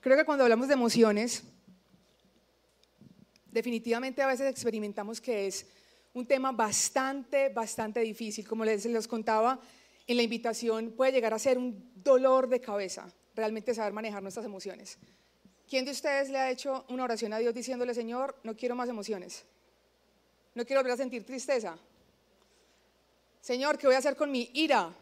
Creo que cuando hablamos de emociones, definitivamente a veces experimentamos que es un tema bastante, bastante difícil. Como les, les contaba en la invitación, puede llegar a ser un dolor de cabeza realmente saber manejar nuestras emociones. ¿Quién de ustedes le ha hecho una oración a Dios diciéndole, Señor, no quiero más emociones? No quiero volver a sentir tristeza. Señor, ¿qué voy a hacer con mi ira?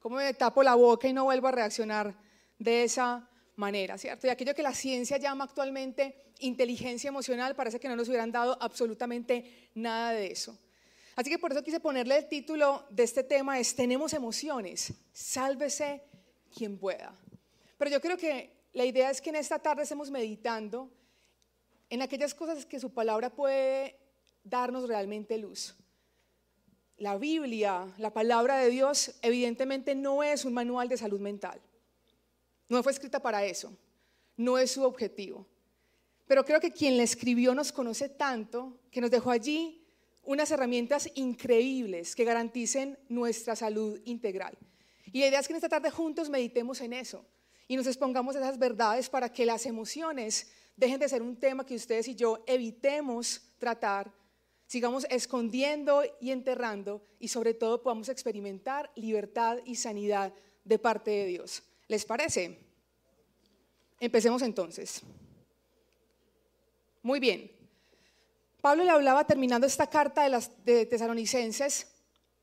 ¿Cómo me tapo la boca y no vuelvo a reaccionar de esa manera, ¿cierto? Y aquello que la ciencia llama actualmente inteligencia emocional, parece que no nos hubieran dado absolutamente nada de eso. Así que por eso quise ponerle el título de este tema es Tenemos emociones, sálvese quien pueda. Pero yo creo que la idea es que en esta tarde estemos meditando en aquellas cosas que su palabra puede darnos realmente luz. La Biblia, la palabra de Dios, evidentemente no es un manual de salud mental. No fue escrita para eso. No es su objetivo. Pero creo que quien la escribió nos conoce tanto que nos dejó allí unas herramientas increíbles que garanticen nuestra salud integral. Y la idea es que en esta tarde juntos meditemos en eso y nos expongamos esas verdades para que las emociones dejen de ser un tema que ustedes y yo evitemos tratar, sigamos escondiendo y enterrando y sobre todo podamos experimentar libertad y sanidad de parte de Dios. ¿Les parece? Empecemos entonces. Muy bien. Pablo le hablaba terminando esta carta de, las, tesalonicenses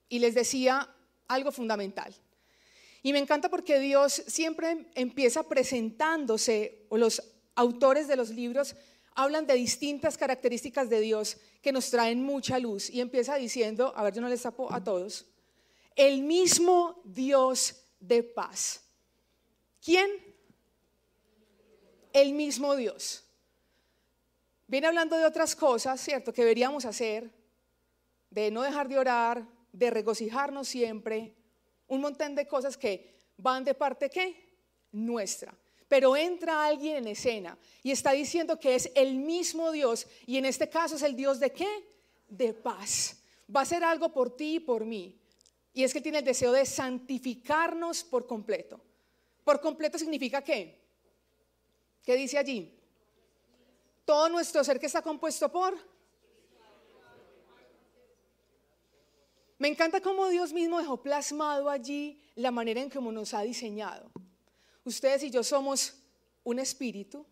y les decía algo fundamental. Y me encanta porque Dios siempre empieza presentándose, o los autores de los libros hablan de distintas características de Dios que nos traen mucha luz. Y empieza diciendo, a ver, yo no les tapo a todos, el mismo Dios de paz. ¿Quién? El mismo Dios. Viene hablando de otras cosas, ¿cierto?, que deberíamos hacer, de no dejar de orar, de regocijarnos siempre, un montón de cosas que van de parte qué? Nuestra. Pero entra alguien en escena y está diciendo que es el mismo Dios y en este caso es el Dios de qué? De paz. Va a hacer algo por ti y por mí. Y es que tiene el deseo de santificarnos por completo. Por completo significa qué? ¿Qué dice allí? Todo nuestro ser que está compuesto por... Me encanta cómo Dios mismo dejó plasmado allí la manera en que nos ha diseñado. Ustedes y yo somos un espíritu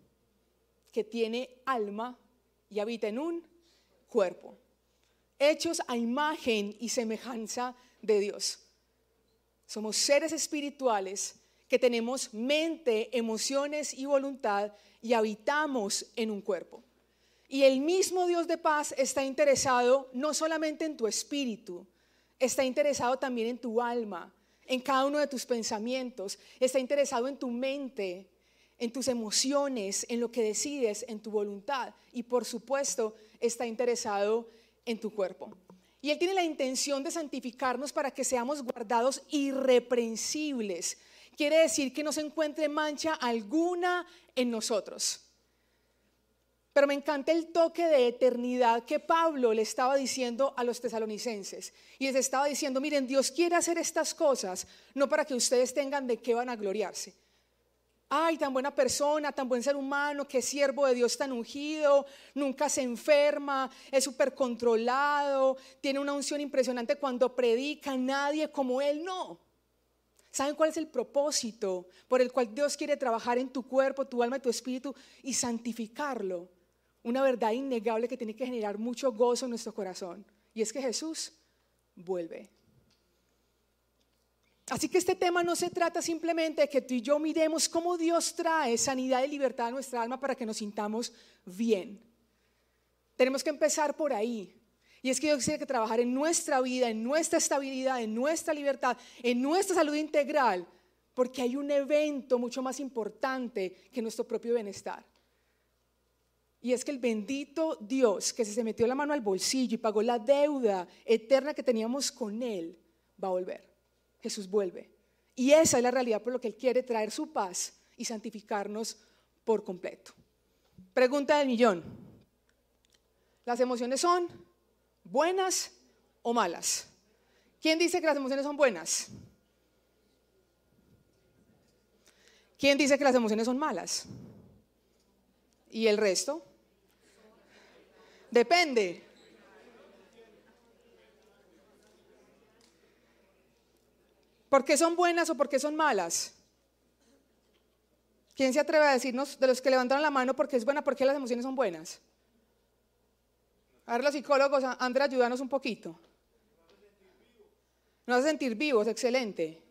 que tiene alma y habita en un cuerpo, hechos a imagen y semejanza de Dios. Somos seres espirituales que tenemos mente, emociones y voluntad y habitamos en un cuerpo. Y el mismo Dios de paz está interesado no solamente en tu espíritu, está interesado también en tu alma, en cada uno de tus pensamientos, está interesado en tu mente, en tus emociones, en lo que decides, en tu voluntad y por supuesto está interesado en tu cuerpo. Y Él tiene la intención de santificarnos para que seamos guardados irreprensibles quiere decir que no se encuentre mancha alguna en nosotros. Pero me encanta el toque de eternidad que Pablo le estaba diciendo a los tesalonicenses. Y les estaba diciendo, miren, Dios quiere hacer estas cosas, no para que ustedes tengan de qué van a gloriarse. Ay, tan buena persona, tan buen ser humano, qué siervo de Dios tan ungido, nunca se enferma, es súper controlado, tiene una unción impresionante cuando predica, nadie como él, no. ¿Saben cuál es el propósito por el cual Dios quiere trabajar en tu cuerpo, tu alma y tu espíritu y santificarlo? Una verdad innegable que tiene que generar mucho gozo en nuestro corazón. Y es que Jesús vuelve. Así que este tema no se trata simplemente de que tú y yo miremos cómo Dios trae sanidad y libertad a nuestra alma para que nos sintamos bien. Tenemos que empezar por ahí. Y es que Dios tiene que trabajar en nuestra vida, en nuestra estabilidad, en nuestra libertad, en nuestra salud integral, porque hay un evento mucho más importante que nuestro propio bienestar. Y es que el bendito Dios que se metió la mano al bolsillo y pagó la deuda eterna que teníamos con Él, va a volver. Jesús vuelve. Y esa es la realidad por lo que Él quiere traer su paz y santificarnos por completo. Pregunta del millón. ¿Las emociones son? ¿Buenas o malas? ¿Quién dice que las emociones son buenas? ¿Quién dice que las emociones son malas? ¿Y el resto? Depende. ¿Por qué son buenas o por qué son malas? ¿Quién se atreve a decirnos de los que levantaron la mano por qué es buena, por qué las emociones son buenas? A ver, los psicólogos, André, ayúdanos un poquito. Nos hace sentir vivos, excelente.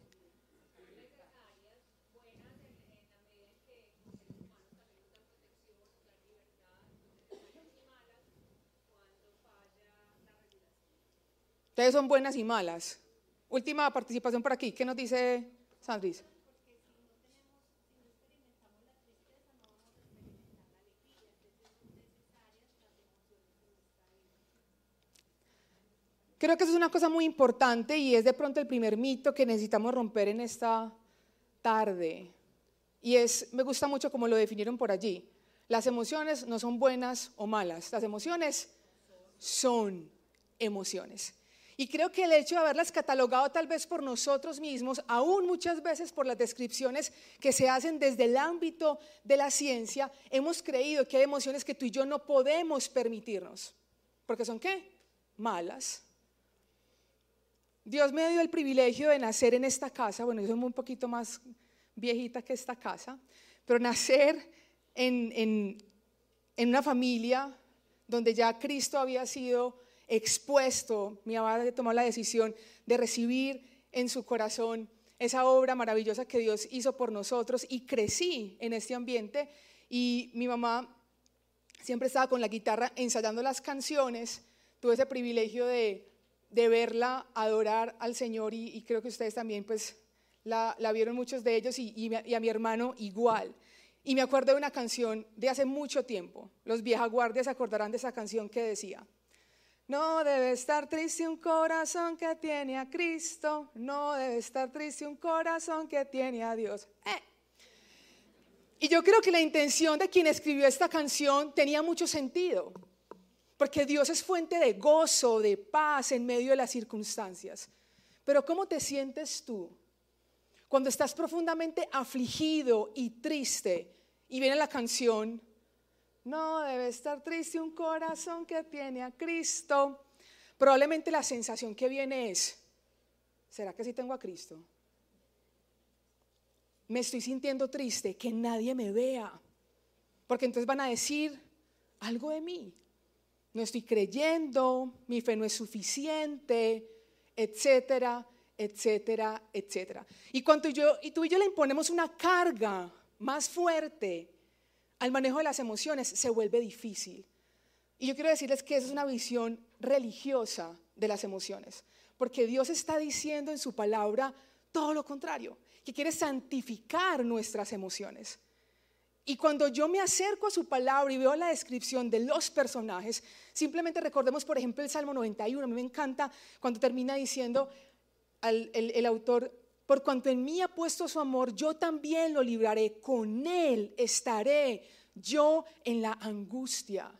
Ustedes son buenas y malas. Última participación por aquí. ¿Qué nos dice Sandris? Creo que eso es una cosa muy importante y es de pronto el primer mito que necesitamos romper en esta tarde. Y es, me gusta mucho como lo definieron por allí. Las emociones no son buenas o malas, las emociones son emociones. Y creo que el hecho de haberlas catalogado tal vez por nosotros mismos, aún muchas veces por las descripciones que se hacen desde el ámbito de la ciencia, hemos creído que hay emociones que tú y yo no podemos permitirnos. Porque son qué? Malas. Dios me dio el privilegio de nacer en esta casa. Bueno, yo soy un poquito más viejita que esta casa, pero nacer en, en, en una familia donde ya Cristo había sido expuesto, mi mamá tomó la decisión de recibir en su corazón esa obra maravillosa que Dios hizo por nosotros y crecí en este ambiente y mi mamá siempre estaba con la guitarra ensayando las canciones, tuve ese privilegio de, verla adorar al Señor y, creo que ustedes también pues la, vieron muchos de ellos y, y a mi hermano igual. Y me acuerdo de una canción de hace mucho tiempo, los viejas guardias acordarán de esa canción que decía, no debe estar triste un corazón que tiene a Cristo. No debe estar triste un corazón que tiene a Dios. Eh. Y yo creo que la intención de quien escribió esta canción tenía mucho sentido. Porque Dios es fuente de gozo, de paz en medio de las circunstancias. Pero ¿cómo te sientes tú cuando estás profundamente afligido y triste y viene la canción? No debe estar triste un corazón que tiene a Cristo. Probablemente la sensación que viene es, ¿será que sí tengo a Cristo? Me estoy sintiendo triste, que nadie me vea, porque entonces van a decir algo de mí. No estoy creyendo, mi fe no es suficiente, etcétera, etcétera, etcétera. Y cuando yo y tú y yo le imponemos una carga más fuerte al manejo de las emociones se vuelve difícil. Y yo quiero decirles que esa es una visión religiosa de las emociones, porque Dios está diciendo en su palabra todo lo contrario, que quiere santificar nuestras emociones. Y cuando yo me acerco a su palabra y veo la descripción de los personajes, simplemente recordemos, por ejemplo, el Salmo 91. A mí me encanta cuando termina diciendo el, el autor, por cuanto en mí ha puesto su amor, yo también lo libraré, con él estaré yo en la angustia.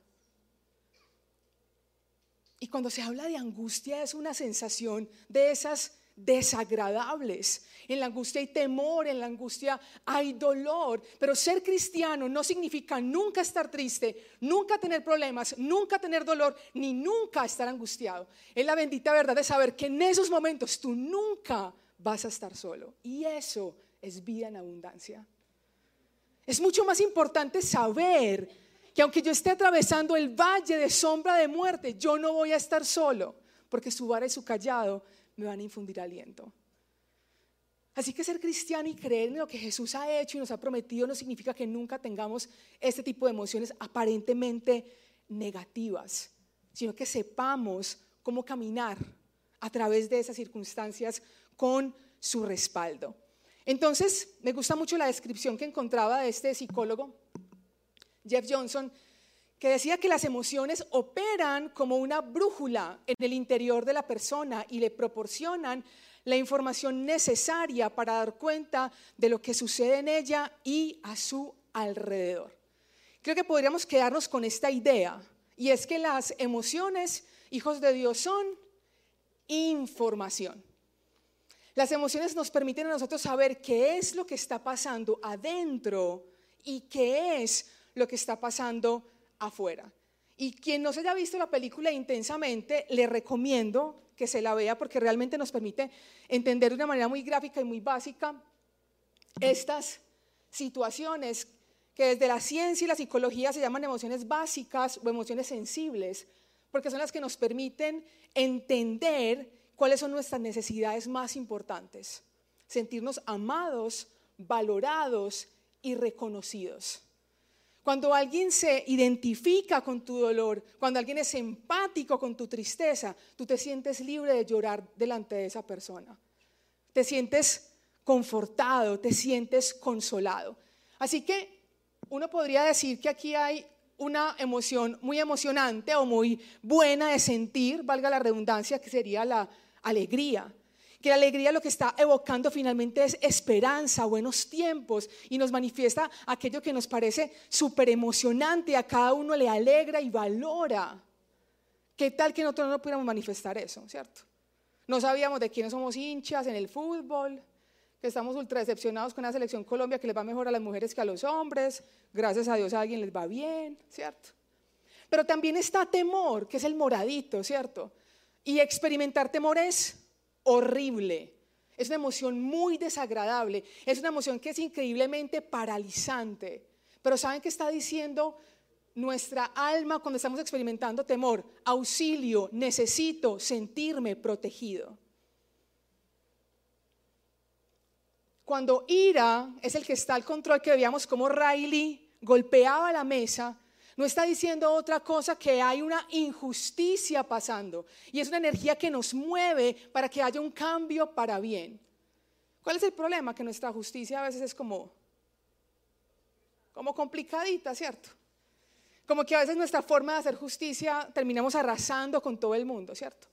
Y cuando se habla de angustia es una sensación de esas desagradables. En la angustia hay temor, en la angustia hay dolor, pero ser cristiano no significa nunca estar triste, nunca tener problemas, nunca tener dolor, ni nunca estar angustiado. Es la bendita verdad de saber que en esos momentos tú nunca vas a estar solo. Y eso es vida en abundancia. Es mucho más importante saber que aunque yo esté atravesando el valle de sombra de muerte, yo no voy a estar solo, porque su vara su callado me van a infundir aliento. Así que ser cristiano y creer en lo que Jesús ha hecho y nos ha prometido no significa que nunca tengamos este tipo de emociones aparentemente negativas, sino que sepamos cómo caminar a través de esas circunstancias con su respaldo. Entonces, me gusta mucho la descripción que encontraba de este psicólogo, Jeff Johnson, que decía que las emociones operan como una brújula en el interior de la persona y le proporcionan la información necesaria para dar cuenta de lo que sucede en ella y a su alrededor. Creo que podríamos quedarnos con esta idea, y es que las emociones, hijos de Dios, son información. Las emociones nos permiten a nosotros saber qué es lo que está pasando adentro y qué es lo que está pasando afuera. Y quien no se haya visto la película intensamente, le recomiendo que se la vea porque realmente nos permite entender de una manera muy gráfica y muy básica estas situaciones que desde la ciencia y la psicología se llaman emociones básicas o emociones sensibles, porque son las que nos permiten entender cuáles son nuestras necesidades más importantes, sentirnos amados, valorados y reconocidos. Cuando alguien se identifica con tu dolor, cuando alguien es empático con tu tristeza, tú te sientes libre de llorar delante de esa persona. Te sientes confortado, te sientes consolado. Así que uno podría decir que aquí hay una emoción muy emocionante o muy buena de sentir, valga la redundancia, que sería la alegría. Que la alegría lo que está evocando finalmente es esperanza, buenos tiempos y nos manifiesta aquello que nos parece súper emocionante, a cada uno le alegra y valora. ¿Qué tal que nosotros no pudiéramos manifestar eso, cierto? No sabíamos de quiénes somos hinchas en el fútbol, que estamos ultra decepcionados con la selección Colombia, que les va mejor a las mujeres que a los hombres, gracias a Dios a alguien les va bien, ¿cierto? Pero también está temor, que es el moradito, ¿cierto? Y experimentar temor es horrible, es una emoción muy desagradable, es una emoción que es increíblemente paralizante. Pero ¿saben qué está diciendo nuestra alma cuando estamos experimentando temor? Auxilio, necesito sentirme protegido. Cuando ira es el que está al control, que veíamos como Riley golpeaba la mesa, no está diciendo otra cosa que hay una injusticia pasando. Y es una energía que nos mueve para que haya un cambio para bien. ¿Cuál es el problema? Que nuestra justicia a veces es como, como complicadita, ¿cierto? Como que a veces nuestra forma de hacer justicia terminamos arrasando con todo el mundo, ¿cierto?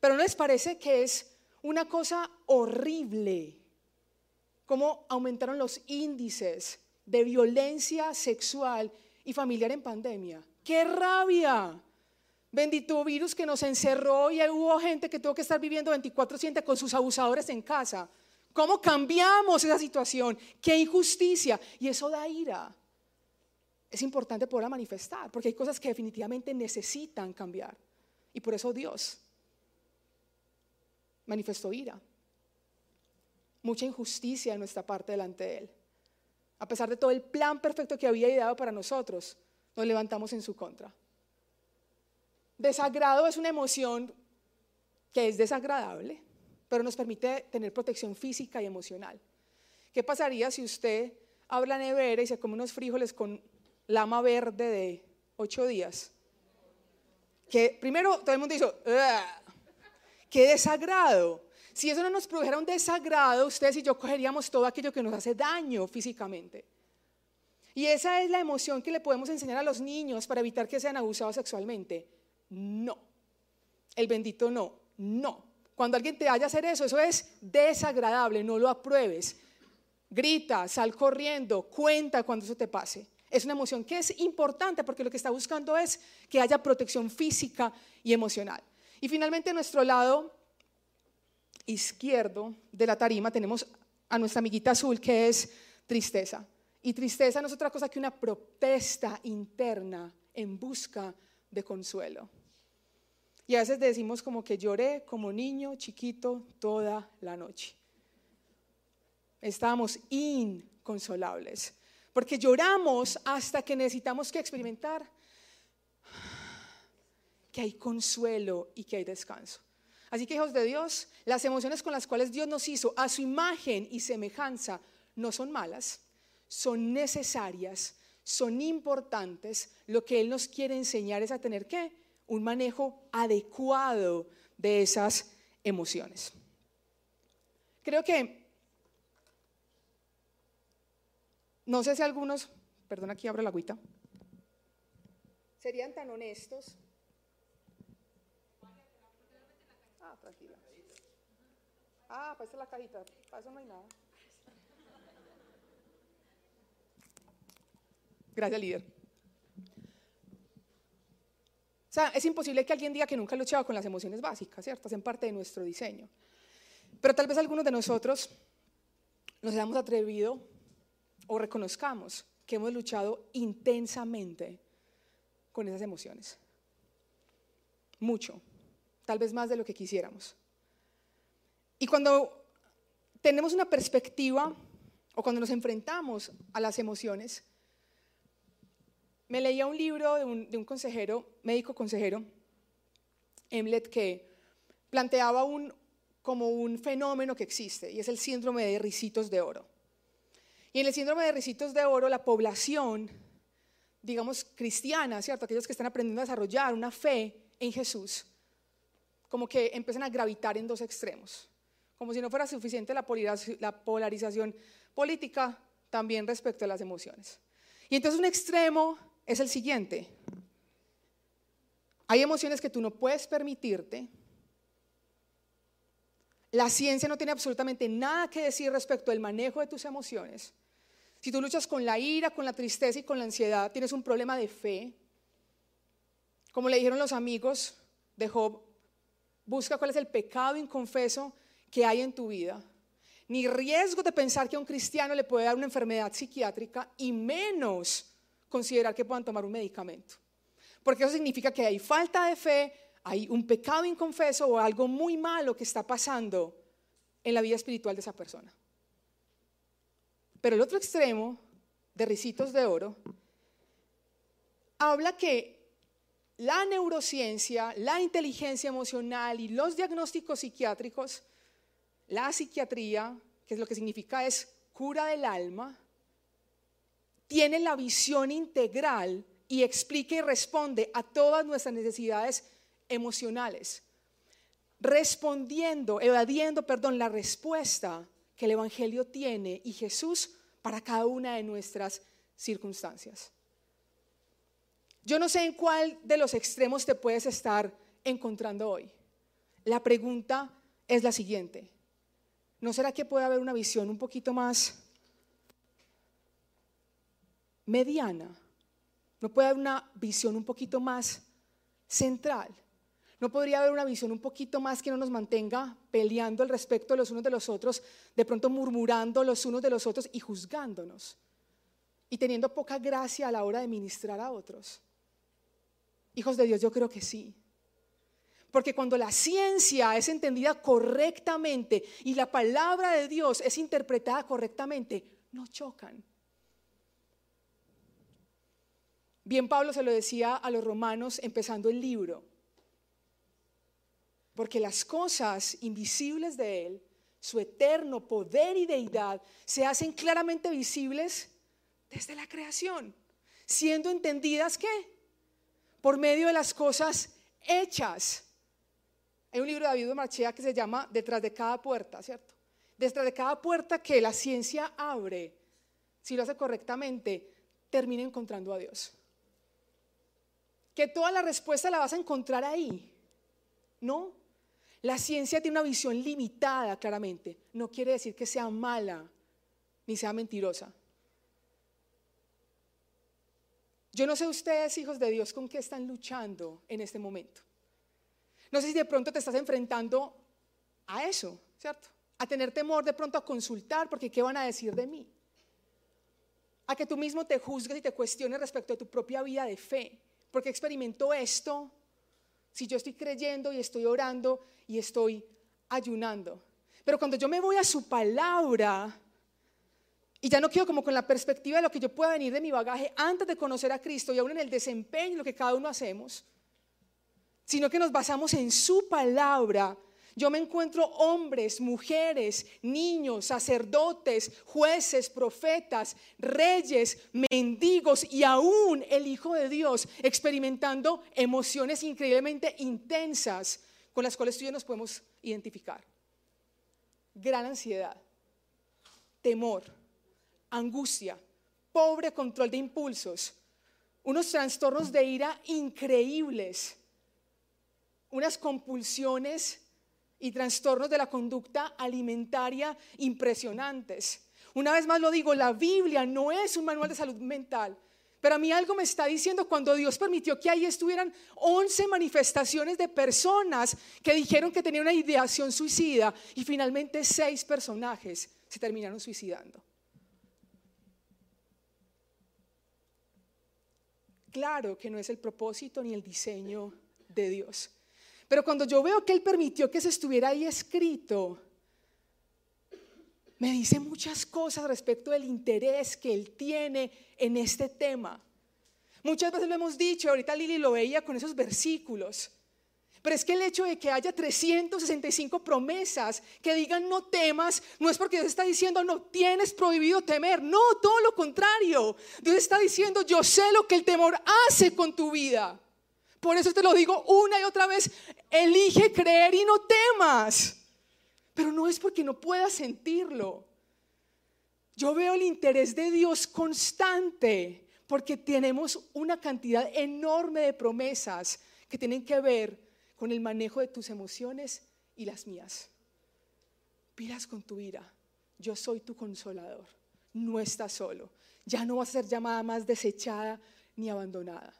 Pero ¿no les parece que es una cosa horrible cómo aumentaron los índices de violencia sexual y familiar en pandemia. ¡Qué rabia! Bendito virus que nos encerró y hubo gente que tuvo que estar viviendo 24/7 con sus abusadores en casa. ¿Cómo cambiamos esa situación? ¡Qué injusticia! Y eso da ira. Es importante poderla manifestar, porque hay cosas que definitivamente necesitan cambiar. Y por eso Dios manifestó ira mucha injusticia en nuestra parte delante de Él. A pesar de todo el plan perfecto que había ideado para nosotros, nos levantamos en su contra. Desagrado es una emoción que es desagradable, pero nos permite tener protección física y emocional. ¿Qué pasaría si usted abre la nevera y se come unos frijoles con lama verde de ocho días? Que primero todo el mundo dice, ¡qué desagrado! Si eso no nos produjera un desagrado, ustedes y yo cogeríamos todo aquello que nos hace daño físicamente. Y esa es la emoción que le podemos enseñar a los niños para evitar que sean abusados sexualmente. No. El bendito no. No. Cuando alguien te vaya a hacer eso, eso es desagradable, no lo apruebes. Grita, sal corriendo, cuenta cuando eso te pase. Es una emoción que es importante porque lo que está buscando es que haya protección física y emocional. Y finalmente, nuestro lado izquierdo de la tarima tenemos a nuestra amiguita azul que es tristeza. Y tristeza no es otra cosa que una protesta interna en busca de consuelo. Y a veces decimos como que lloré como niño chiquito toda la noche. Estábamos inconsolables, porque lloramos hasta que necesitamos que experimentar que hay consuelo y que hay descanso. Así que hijos de Dios, las emociones con las cuales Dios nos hizo a su imagen y semejanza no son malas, son necesarias, son importantes. Lo que Él nos quiere enseñar es a tener qué? Un manejo adecuado de esas emociones. Creo que, no sé si algunos, perdón aquí abro la agüita, serían tan honestos Ah, es la cajita, para eso no hay nada. Gracias, líder. O sea, es imposible que alguien diga que nunca ha luchado con las emociones básicas, ¿cierto? Hacen parte de nuestro diseño. Pero tal vez algunos de nosotros nos hayamos atrevido o reconozcamos que hemos luchado intensamente con esas emociones. Mucho, tal vez más de lo que quisiéramos. Y cuando tenemos una perspectiva o cuando nos enfrentamos a las emociones, me leía un libro de un, consejero, médico consejero, Emlet, que planteaba como un fenómeno que existe y es el síndrome de ricitos de oro. Y en el síndrome de ricitos de oro, la población, digamos, cristiana, ¿cierto? Aquellos que están aprendiendo a desarrollar una fe en Jesús, como que empiezan a gravitar en dos extremos. Como si no fuera suficiente la polarización política, también respecto a las emociones. Y entonces un extremo es el siguiente. Hay emociones que tú no puedes permitirte, la ciencia no tiene absolutamente nada que decir respecto al manejo de tus emociones. Si tú luchas con la ira, con la tristeza y con la ansiedad, tienes un problema de fe. Como le dijeron los amigos de Job, busca cuál es el pecado inconfeso que hay en tu vida. Ni riesgo de pensar que a un cristiano le puede dar una enfermedad psiquiátrica y menos considerar que puedan tomar un medicamento. Porque eso significa que hay falta de fe, hay un pecado inconfeso o algo muy malo que está pasando en la vida espiritual de esa persona. Pero el otro extremo de Ricitos de Oro habla que la neurociencia, la inteligencia emocional y los diagnósticos psiquiátricos, la psiquiatría, que es lo que significa es cura del alma, tiene la visión integral y explica y responde a todas nuestras necesidades emocionales, respondiendo, evadiendo, perdón, la respuesta que el Evangelio tiene y Jesús para cada una de nuestras circunstancias. Yo no sé en cuál de los extremos te puedes estar encontrando hoy. La pregunta es la siguiente. ¿No será que puede haber una visión un poquito más mediana? ¿No puede haber una visión un poquito más central? ¿No podría haber una visión un poquito más que no nos mantenga peleando al respecto de los unos de los otros, de pronto murmurando los unos de los otros y juzgándonos? Y teniendo poca gracia a la hora de ministrar a otros. Hijos de Dios, yo creo que sí. Porque cuando la ciencia es entendida correctamente y la palabra de Dios es interpretada correctamente, no chocan. Bien, Pablo se lo decía a los romanos empezando el libro. Porque las cosas invisibles de Él, su eterno poder y deidad, se hacen claramente visibles desde la creación, siendo entendidas ¿qué? Por medio de las cosas hechas. Hay un libro de David Marchea que se llama Detrás de cada puerta, ¿cierto? Detrás de cada puerta que la ciencia abre, si lo hace correctamente, termina encontrando a Dios. Que toda la respuesta la vas a encontrar ahí. No, la ciencia tiene una visión limitada, claramente. No quiere decir que sea mala ni sea mentirosa. Yo no sé ustedes, hijos de Dios, con qué están luchando en este momento. No sé si de pronto te estás enfrentando a eso, ¿cierto? A tener temor de pronto a consultar porque ¿qué van a decir de mí? A que tú mismo te juzgues y te cuestiones respecto a tu propia vida de fe. Porque experimento esto si yo estoy creyendo y estoy orando y estoy ayunando. Pero cuando yo me voy a su palabra y ya no quedo como con la perspectiva de lo que yo pueda venir de mi bagaje antes de conocer a Cristo y aún en el desempeño, lo que cada uno hacemos, sino que nos basamos en su palabra yo me encuentro hombres, mujeres, niños, sacerdotes, jueces, profetas, reyes, mendigos y aún el Hijo de Dios experimentando emociones increíblemente intensas con las cuales tú nos podemos identificar. Gran ansiedad, temor, angustia, pobre control de impulsos, unos trastornos de ira increíbles, unas compulsiones y trastornos de la conducta alimentaria impresionantes. Una vez más lo digo, la Biblia no es un manual de salud mental, Pero a mí algo me está diciendo cuando Dios permitió que ahí estuvieran 11 manifestaciones de personas que dijeron que tenían una ideación suicida y finalmente seis personajes se terminaron suicidando. Claro que no es el propósito ni el diseño de Dios. Pero cuando yo veo que Él permitió que se estuviera ahí escrito, me dice muchas cosas respecto del interés que Él tiene en este tema. Muchas veces lo hemos dicho, ahorita Lili lo veía con esos versículos. Pero es que el hecho de que haya 365 promesas que digan no temas, no es porque Dios está diciendo no tienes prohibido temer, no, todo lo contrario. Dios está diciendo yo sé lo que el temor hace con tu vida. Por eso te lo digo una y otra vez, elige creer y no temas. Pero no es porque no puedas sentirlo. Yo veo el interés de Dios constante porque tenemos una cantidad enorme de promesas que tienen que ver con el manejo de tus emociones y las mías. Pilas con tu ira. Yo soy tu consolador. No estás solo. Ya no vas a ser llamada más desechada ni abandonada.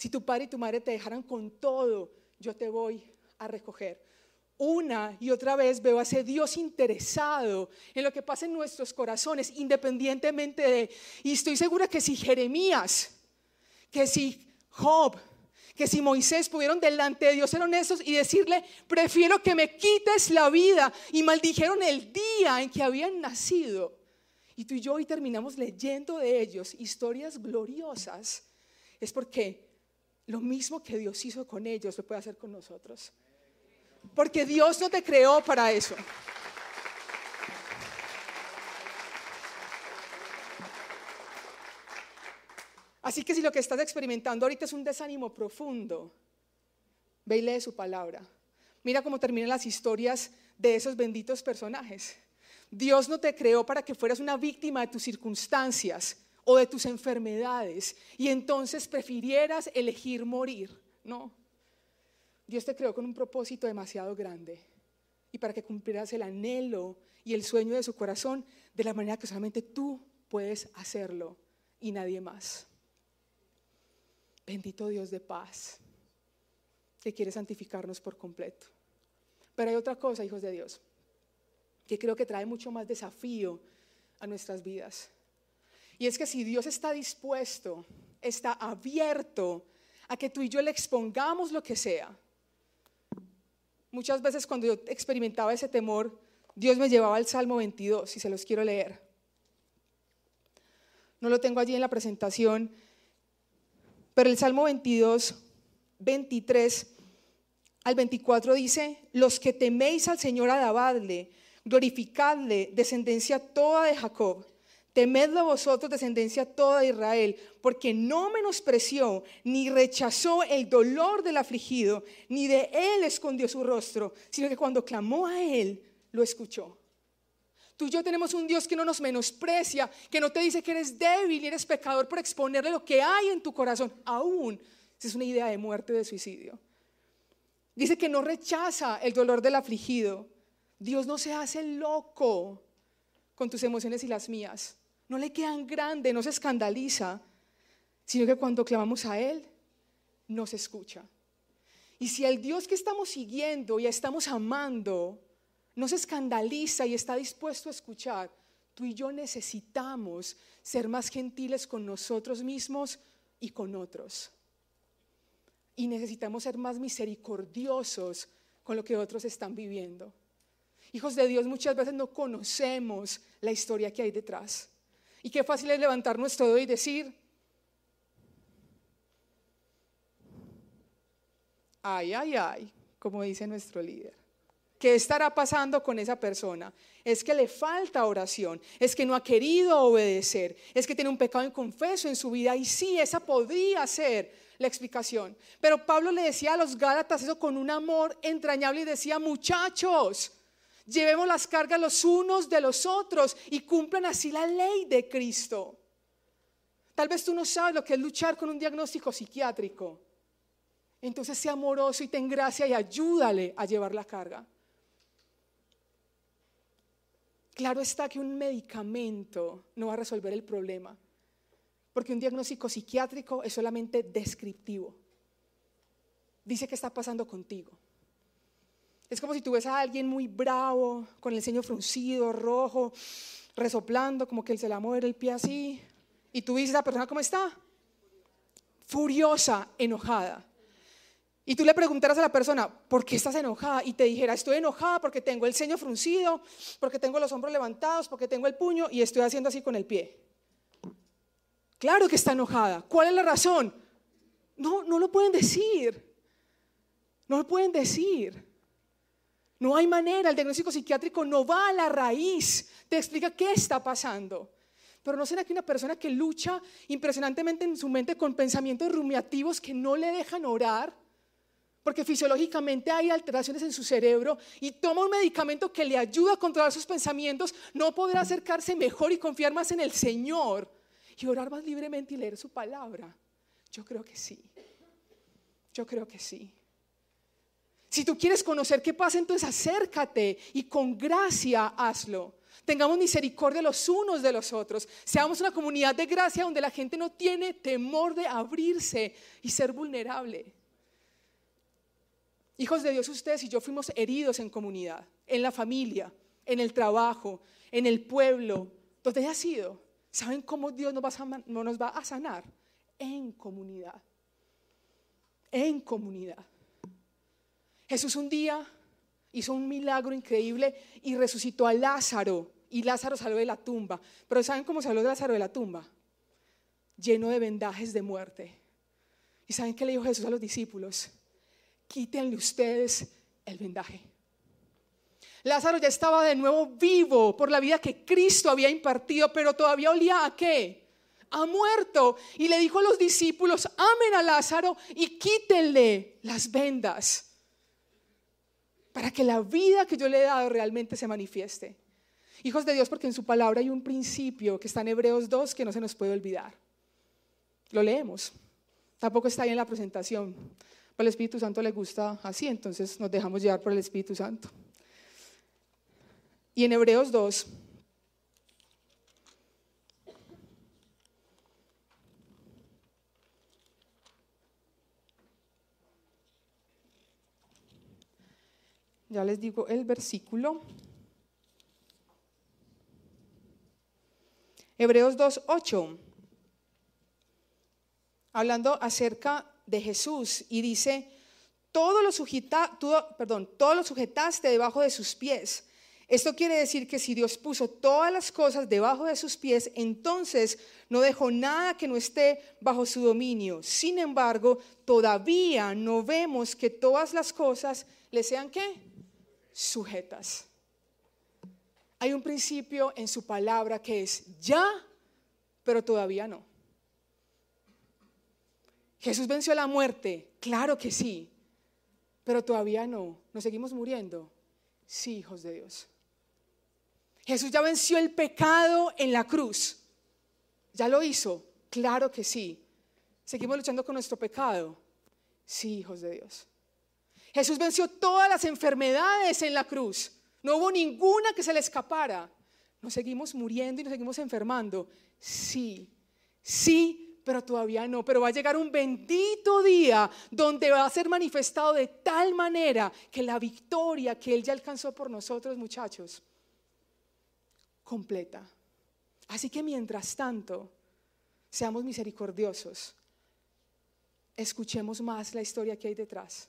Si tu padre y tu madre te dejaran con todo, yo te voy a recoger. Una y otra vez veo a ese Dios interesado en lo que pasa en nuestros corazones, independientemente de... Y estoy segura que si Jeremías, que si Job, que si Moisés pudieron delante de Dios ser honestos y decirle, prefiero que me quites la vida, y maldijeron el día en que habían nacido. Y tú y yo hoy terminamos leyendo de ellos historias gloriosas, es porque lo mismo que Dios hizo con ellos lo puede hacer con nosotros. Porque Dios no te creó para eso. Así que si lo que estás experimentando ahorita es un desánimo profundo, ve y lee su palabra. Mira cómo terminan las historias de esos benditos personajes. Dios no te creó para que fueras una víctima de tus circunstancias o de tus enfermedades y entonces prefirieras elegir morir. No. Dios te creó con un propósito demasiado grande y para que cumplieras el anhelo y el sueño de su corazón de la manera que solamente tú puedes hacerlo y nadie más. Bendito Dios de paz, que quiere santificarnos por completo. Pero hay otra cosa, hijos de Dios, que creo que trae mucho más desafío a nuestras vidas. Y es que si Dios está dispuesto, está abierto a que tú y yo le expongamos lo que sea. Muchas veces cuando yo experimentaba ese temor, Dios me llevaba al Salmo 22 y se los quiero leer. No lo tengo allí en la presentación, pero el Salmo 22, 23 al 24 dice, los que teméis al Señor alabadle, glorificadle, descendencia toda de Jacob Temedlo vosotros, descendencia toda de Israel, porque no menospreció ni rechazó el dolor del afligido, ni de él escondió su rostro, sino que cuando clamó a él, lo escuchó. Tú y yo tenemos un Dios que no nos menosprecia, que no te dice que eres débil y eres pecador por exponerle lo que hay en tu corazón, aún si es una idea de muerte o de suicidio. Dice que no rechaza el dolor del afligido. Dios no se hace loco con tus emociones y las mías no le quedan grande, no se escandaliza, sino que cuando clamamos a Él, nos escucha. Y si el Dios que estamos siguiendo y estamos amando no se escandaliza y está dispuesto a escuchar, tú y yo necesitamos ser más gentiles con nosotros mismos y con otros. Y necesitamos ser más misericordiosos con lo que otros están viviendo. Hijos de Dios, muchas veces no conocemos la historia que hay detrás. Y qué fácil es levantar nuestro dedo y decir, ay, ay, ay, como dice nuestro líder. ¿Qué estará pasando con esa persona? Es que le falta oración, es que no ha querido obedecer, es que tiene un pecado inconfeso en su vida y sí, esa podría ser la explicación. Pero Pablo le decía a los Gálatas eso con un amor entrañable y decía, muchachos, Llevemos las cargas los unos de los otros y cumplan así la ley de Cristo. Tal vez tú no sabes lo que es luchar con un diagnóstico psiquiátrico. Entonces sea amoroso y ten gracia y ayúdale a llevar la carga. Claro está que un medicamento no va a resolver el problema. Porque un diagnóstico psiquiátrico es solamente descriptivo. Dice qué está pasando contigo. Es como si tú ves a alguien muy bravo, con el ceño fruncido, rojo, resoplando, como que él se le va a mover el pie así. Y tú dices a la persona cómo está. Furiosa, enojada. Y tú le preguntaras a la persona, ¿por qué estás enojada? Y te dijera, estoy enojada porque tengo el ceño fruncido, porque tengo los hombros levantados, porque tengo el puño y estoy haciendo así con el pie. Claro que está enojada. ¿Cuál es la razón? No, no lo pueden decir. No lo pueden decir. No hay manera, el diagnóstico psiquiátrico no va a la raíz, te explica qué está pasando. Pero no será que una persona que lucha impresionantemente en su mente con pensamientos rumiativos que no le dejan orar, porque fisiológicamente hay alteraciones en su cerebro y toma un medicamento que le ayuda a controlar sus pensamientos, no podrá acercarse mejor y confiar más en el Señor y orar más libremente y leer su palabra. Yo creo que sí. Yo creo que sí. Si tú quieres conocer qué pasa, entonces acércate y con gracia hazlo. Tengamos misericordia los unos de los otros. Seamos una comunidad de gracia donde la gente no tiene temor de abrirse y ser vulnerable. Hijos de Dios, ustedes y yo fuimos heridos en comunidad, en la familia, en el trabajo, en el pueblo, donde haya sido. ¿Saben cómo Dios no nos va a sanar? En comunidad. En comunidad. Jesús un día hizo un milagro increíble y resucitó a Lázaro. Y Lázaro salió de la tumba. Pero ¿saben cómo salió Lázaro de la tumba? Lleno de vendajes de muerte. ¿Y saben qué le dijo Jesús a los discípulos? quítenle ustedes el vendaje. Lázaro ya estaba de nuevo vivo por la vida que Cristo había impartido, pero todavía olía a qué? A muerto. Y le dijo a los discípulos, amen a Lázaro y quítenle las vendas para que la vida que yo le he dado realmente se manifieste. Hijos de Dios, porque en su palabra hay un principio que está en Hebreos 2 que no se nos puede olvidar. Lo leemos. Tampoco está ahí en la presentación. Al Espíritu Santo le gusta así, entonces nos dejamos llevar por el Espíritu Santo. Y en Hebreos 2, ya les digo el versículo. Hebreos 2, 8. Hablando acerca de Jesús y dice, todo lo, todo lo sujetaste debajo de sus pies. Esto quiere decir que si Dios puso todas las cosas debajo de sus pies, entonces no dejó nada que no esté bajo su dominio. Sin embargo, todavía no vemos que todas las cosas le sean qué? Sujetas. Hay un principio en su palabra que es ya, pero todavía no. Jesús venció la muerte, claro que sí, pero todavía no. ¿Nos seguimos muriendo? Sí, hijos de Dios. Jesús ya venció el pecado en la cruz. ¿Ya lo hizo? Claro que sí. ¿Seguimos luchando con nuestro pecado? Sí, hijos de Dios. Jesús venció todas las enfermedades en la cruz. No hubo ninguna que se le escapara. Nos seguimos muriendo y nos seguimos enfermando. Sí, sí, pero todavía no. Pero va a llegar un bendito día donde va a ser manifestado de tal manera que la victoria que Él ya alcanzó por nosotros, muchachos, completa. Así que mientras tanto, seamos misericordiosos, escuchemos más la historia que hay detrás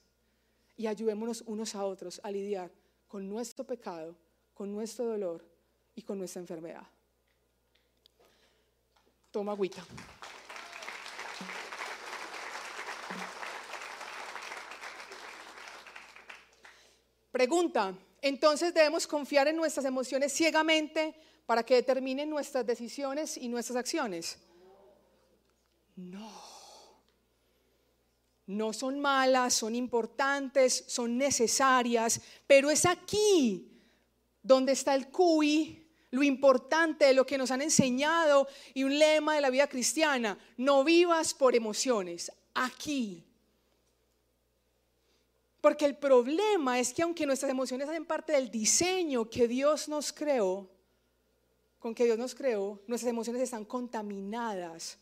y ayudémonos unos a otros a lidiar con nuestro pecado, con nuestro dolor y con nuestra enfermedad. Toma agüita. Pregunta, entonces debemos confiar en nuestras emociones ciegamente para que determinen nuestras decisiones y nuestras acciones. No. No son malas, son importantes, son necesarias, pero es aquí donde está el CUI, lo importante de lo que nos han enseñado y un lema de la vida cristiana, no vivas por emociones, aquí. Porque el problema es que aunque nuestras emociones hacen parte del diseño que Dios nos creó, con que Dios nos creó, nuestras emociones están contaminadas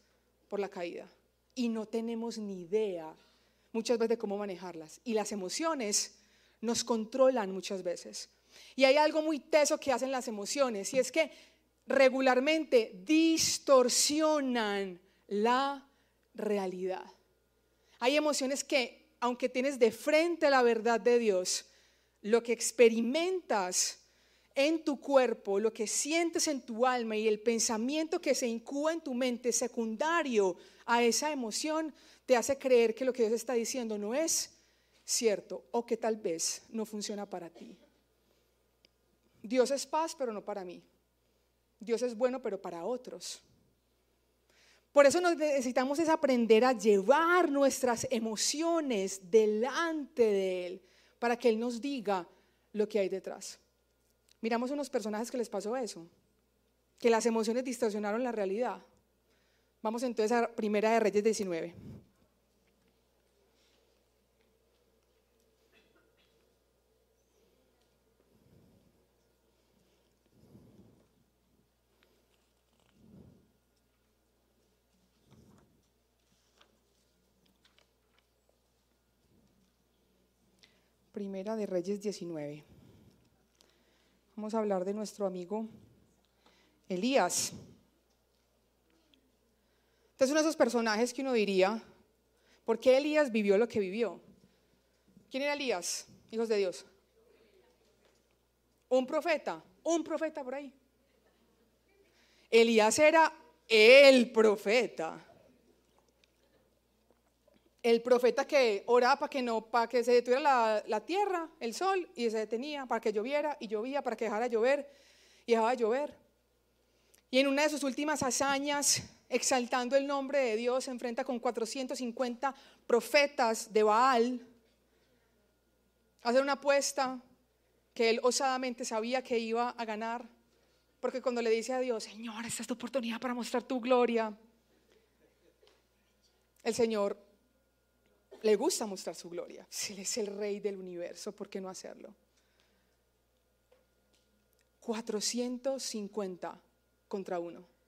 por la caída y no tenemos ni idea muchas veces de cómo manejarlas. Y las emociones nos controlan muchas veces. Y hay algo muy teso que hacen las emociones y es que regularmente distorsionan la realidad. Hay emociones que, aunque tienes de frente la verdad de Dios, lo que experimentas en tu cuerpo, lo que sientes en tu alma y el pensamiento que se incuba en tu mente secundario a esa emoción, te hace creer que lo que Dios está diciendo no es cierto o que tal vez no funciona para ti. Dios es paz, pero no para mí. Dios es bueno, pero para otros. Por eso necesitamos es aprender a llevar nuestras emociones delante de Él, para que Él nos diga lo que hay detrás. Miramos unos personajes que les pasó eso, que las emociones distorsionaron la realidad. Vamos entonces a Primera de Reyes 19. Primera de Reyes 19. Vamos a hablar de nuestro amigo Elías. Entonces, uno de esos personajes que uno diría, ¿por qué Elías vivió lo que vivió? ¿Quién era Elías, hijos de Dios? Un profeta, un profeta por ahí. Elías era el profeta el profeta que oraba para que no, para que se detuviera la, tierra, el sol, y se detenía, para que lloviera, y llovía, para que dejara llover, y dejaba de llover. Y en una de sus últimas hazañas, exaltando el nombre de Dios, se enfrenta con 450 profetas de Baal, hacer una apuesta que él osadamente sabía que iba a ganar, porque cuando le dice a Dios, Señor, esta es tu oportunidad para mostrar tu gloria, el Señor le gusta mostrar su gloria. Si Él es el rey del universo, ¿por qué no hacerlo? 450 contra uno.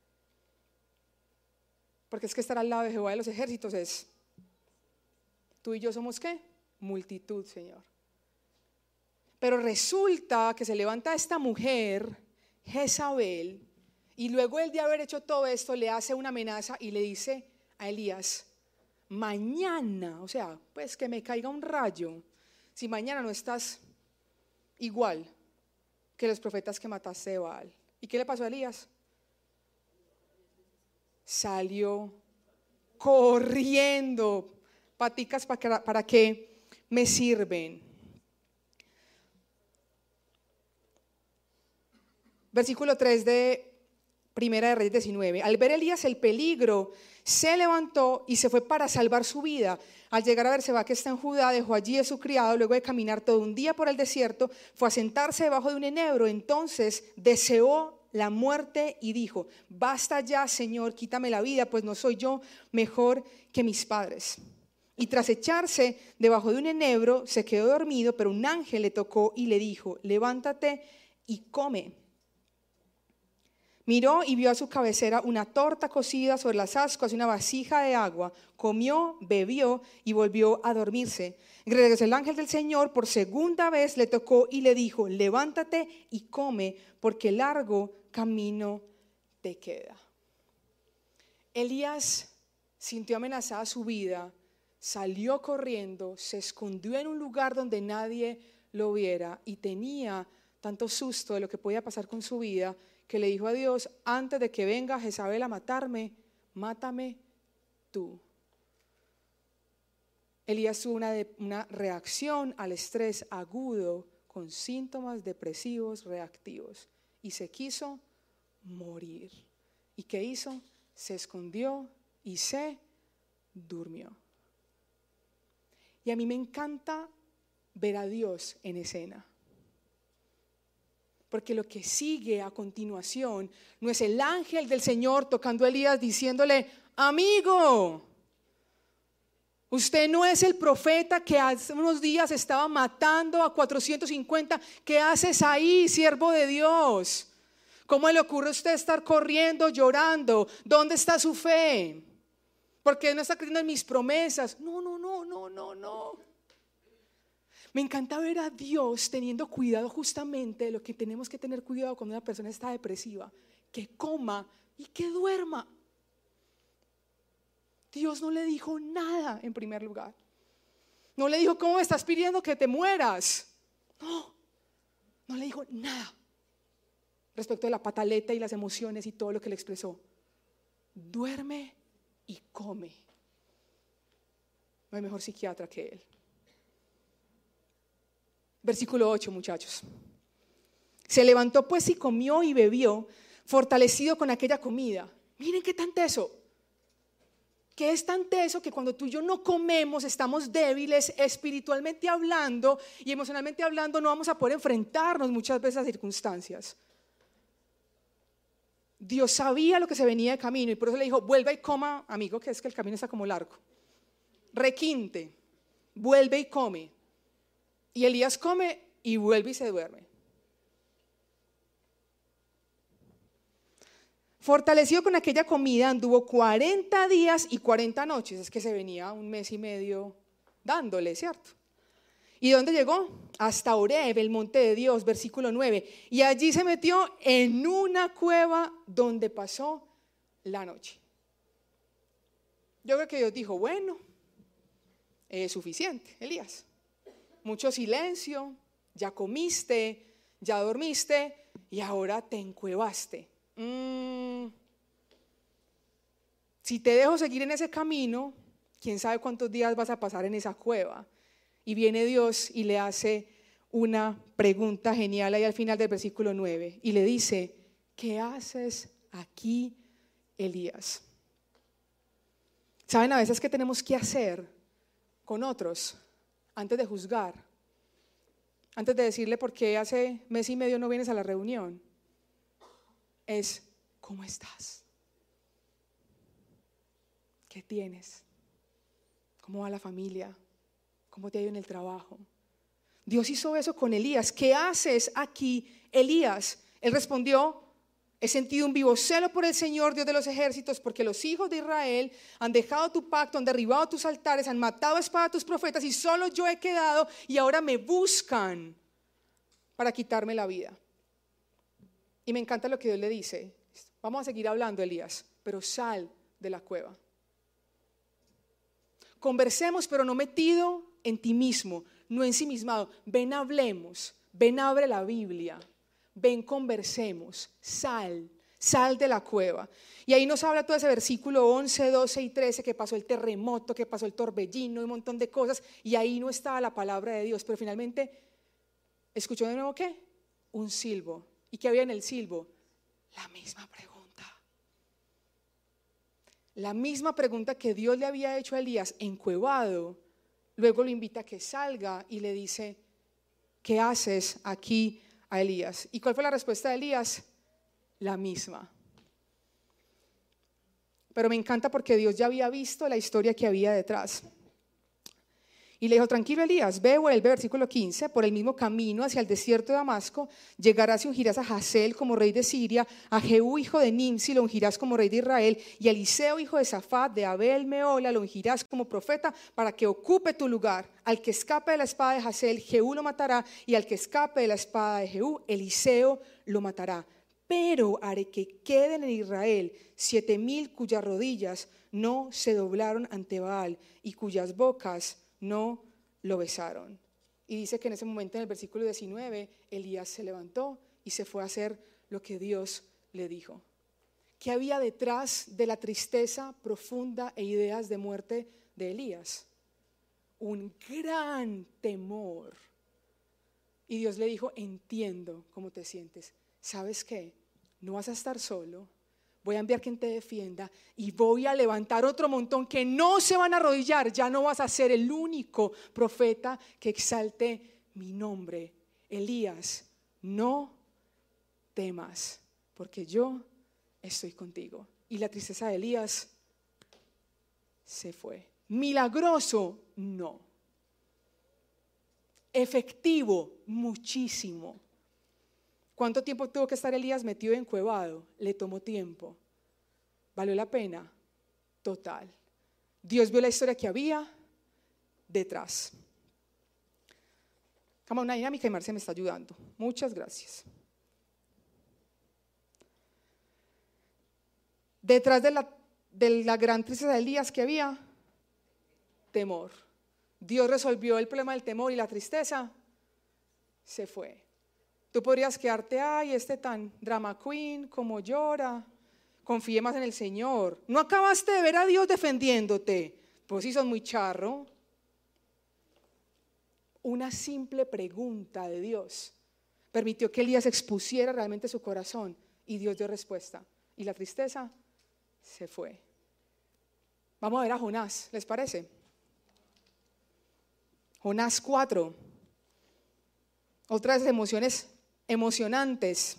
Porque es que estar al lado de Jehová de los ejércitos es, tú y yo somos qué? Multitud, Señor. Pero resulta que se levanta esta mujer, Jezabel, y luego él de haber hecho todo esto le hace una amenaza y le dice a Elías, mañana, o sea, pues que me caiga un rayo, si mañana no estás igual que los profetas que mataste de Baal. ¿Y qué le pasó a Elías? Salió corriendo, paticas para, para que me sirven. Versículo 3 de Primera de Reyes 19. Al ver Elías el peligro se levantó y se fue para salvar su vida. Al llegar a Berseba, que está en Judá, dejó allí a su criado, luego de caminar todo un día por el desierto, fue a sentarse debajo de un enebro. Entonces deseó la muerte y dijo, basta ya, Señor, quítame la vida, pues no soy yo mejor que mis padres. Y tras echarse debajo de un enebro, se quedó dormido, pero un ángel le tocó y le dijo, levántate y come. Miró y vio a su cabecera una torta cocida sobre las ascuas y una vasija de agua. Comió, bebió y volvió a dormirse. Regresó el ángel del Señor por segunda vez le tocó y le dijo, levántate y come, porque largo camino te queda. Elías sintió amenazada su vida, salió corriendo, se escondió en un lugar donde nadie lo viera y tenía tanto susto de lo que podía pasar con su vida que le dijo a Dios, antes de que venga Jezabel a matarme, mátame tú. Elías tuvo una, una reacción al estrés agudo con síntomas depresivos reactivos y se quiso morir. ¿Y qué hizo? Se escondió y se durmió. Y a mí me encanta ver a Dios en escena. Porque lo que sigue a continuación no es el ángel del Señor tocando a Elías diciéndole, amigo, usted no es el profeta que hace unos días estaba matando a 450. ¿Qué haces ahí, siervo de Dios? ¿Cómo le ocurre a usted estar corriendo, llorando? ¿Dónde está su fe? ¿Por qué no está creyendo en mis promesas? No, no, no, no, no, no. Me encanta ver a Dios teniendo cuidado justamente de lo que tenemos que tener cuidado cuando una persona está depresiva, que coma y que duerma. Dios no le dijo nada en primer lugar. No le dijo, ¿cómo estás pidiendo que te mueras? No, no le dijo nada respecto de la pataleta y las emociones y todo lo que le expresó. Duerme y come. No hay mejor psiquiatra que él. Versículo 8, muchachos. Se levantó pues y comió y bebió, fortalecido con aquella comida. Miren qué tan teso. Que es tan teso que cuando tú y yo no comemos, estamos débiles espiritualmente hablando y emocionalmente hablando, no vamos a poder enfrentarnos muchas veces a circunstancias. Dios sabía lo que se venía de camino y por eso le dijo, vuelve y coma, amigo, que es que el camino está como largo. Requinte, vuelve y come. Y Elías come y vuelve y se duerme. Fortalecido con aquella comida, anduvo 40 días y 40 noches. Es que se venía un mes y medio dándole, ¿cierto? ¿Y dónde llegó? Hasta Oreb, el monte de Dios, versículo 9. Y allí se metió en una cueva donde pasó la noche. Yo creo que Dios dijo, bueno, es suficiente, Elías. Mucho silencio, ya comiste, ya dormiste y ahora te encuevaste. Mm. Si te dejo seguir en ese camino, quién sabe cuántos días vas a pasar en esa cueva. Y viene Dios y le hace una pregunta genial ahí al final del versículo 9 y le dice, ¿qué haces aquí, Elías? ¿Saben a veces qué tenemos que hacer con otros antes de juzgar? Antes de decirle por qué hace mes y medio no vienes a la reunión. Es, ¿cómo estás? ¿Qué tienes? ¿Cómo va la familia? ¿Cómo te ha en el trabajo? Dios hizo eso con Elías. ¿Qué haces aquí, Elías? Él respondió, he sentido un vivo celo por el Señor, Dios de los ejércitos, porque los hijos de Israel han dejado tu pacto, han derribado tus altares, han matado a espada a tus profetas y solo yo he quedado y ahora me buscan para quitarme la vida. Y me encanta lo que Dios le dice. Vamos a seguir hablando, Elías, pero sal de la cueva. Conversemos, pero no metido en ti mismo, no ensimismado. Ven, hablemos. Ven, abre la Biblia. Ven, conversemos. Sal. Sal de la cueva. Y ahí nos habla todo ese versículo 11, 12 y 13 que pasó el terremoto, que pasó el torbellino un montón de cosas. Y ahí no estaba la palabra de Dios. Pero finalmente, ¿escuchó de nuevo qué? Un silbo. ¿Y qué había en el silbo? La misma pregunta. La misma pregunta que Dios le había hecho a Elías encuevado Luego lo invita a que salga y le dice, ¿qué haces aquí a Elías? ¿Y cuál fue la respuesta de Elías? La misma. Pero me encanta porque Dios ya había visto la historia que había detrás. Y le dijo, tranquilo Elías, ve, vuelve, versículo 15, por el mismo camino hacia el desierto de Damasco, llegarás y ungirás a Hazel como rey de Siria, a Jehú hijo de Nimsi lo ungirás como rey de Israel, y a Eliseo hijo de Safat de Abel Meola lo ungirás como profeta para que ocupe tu lugar. Al que escape de la espada de Hazel, Jehú lo matará, y al que escape de la espada de Jehú, Eliseo lo matará. Pero haré que queden en Israel siete mil cuyas rodillas no se doblaron ante Baal y cuyas bocas no lo besaron. Y dice que en ese momento, en el versículo 19, Elías se levantó y se fue a hacer lo que Dios le dijo. ¿Qué había detrás de la tristeza profunda e ideas de muerte de Elías? Un gran temor. Y Dios le dijo, entiendo cómo te sientes. ¿Sabes qué? No vas a estar solo voy a enviar quien te defienda y voy a levantar otro montón que no se van a arrodillar. Ya no vas a ser el único profeta que exalte mi nombre. Elías, no temas, porque yo estoy contigo. Y la tristeza de Elías se fue. Milagroso, no. Efectivo, muchísimo. ¿Cuánto tiempo tuvo que estar Elías metido en cuevado? Le tomó tiempo. ¿Valió la pena? Total. Dios vio la historia que había detrás. Como una dinámica y Marce me está ayudando. Muchas gracias. Detrás de la, de la gran tristeza de Elías que había, temor. Dios resolvió el problema del temor y la tristeza, se fue. Tú podrías quedarte, ay, este tan drama queen, como llora, confíe más en el Señor. No acabaste de ver a Dios defendiéndote, pues sí son muy charro. Una simple pregunta de Dios permitió que Elías expusiera realmente su corazón y Dios dio respuesta. Y la tristeza se fue. Vamos a ver a Jonás, ¿les parece? Jonás 4. Otras emociones emocionantes.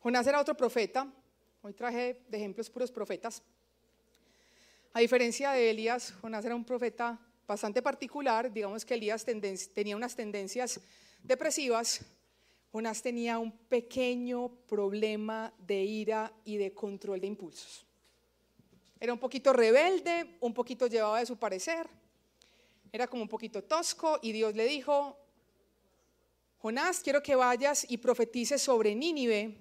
Jonás era otro profeta. Hoy traje de ejemplos puros profetas. A diferencia de Elías, Jonás era un profeta bastante particular. Digamos que Elías tenía unas tendencias depresivas. Jonás tenía un pequeño problema de ira y de control de impulsos. Era un poquito rebelde, un poquito llevado de su parecer. Era como un poquito tosco y Dios le dijo, Jonás, quiero que vayas y profetices sobre Nínive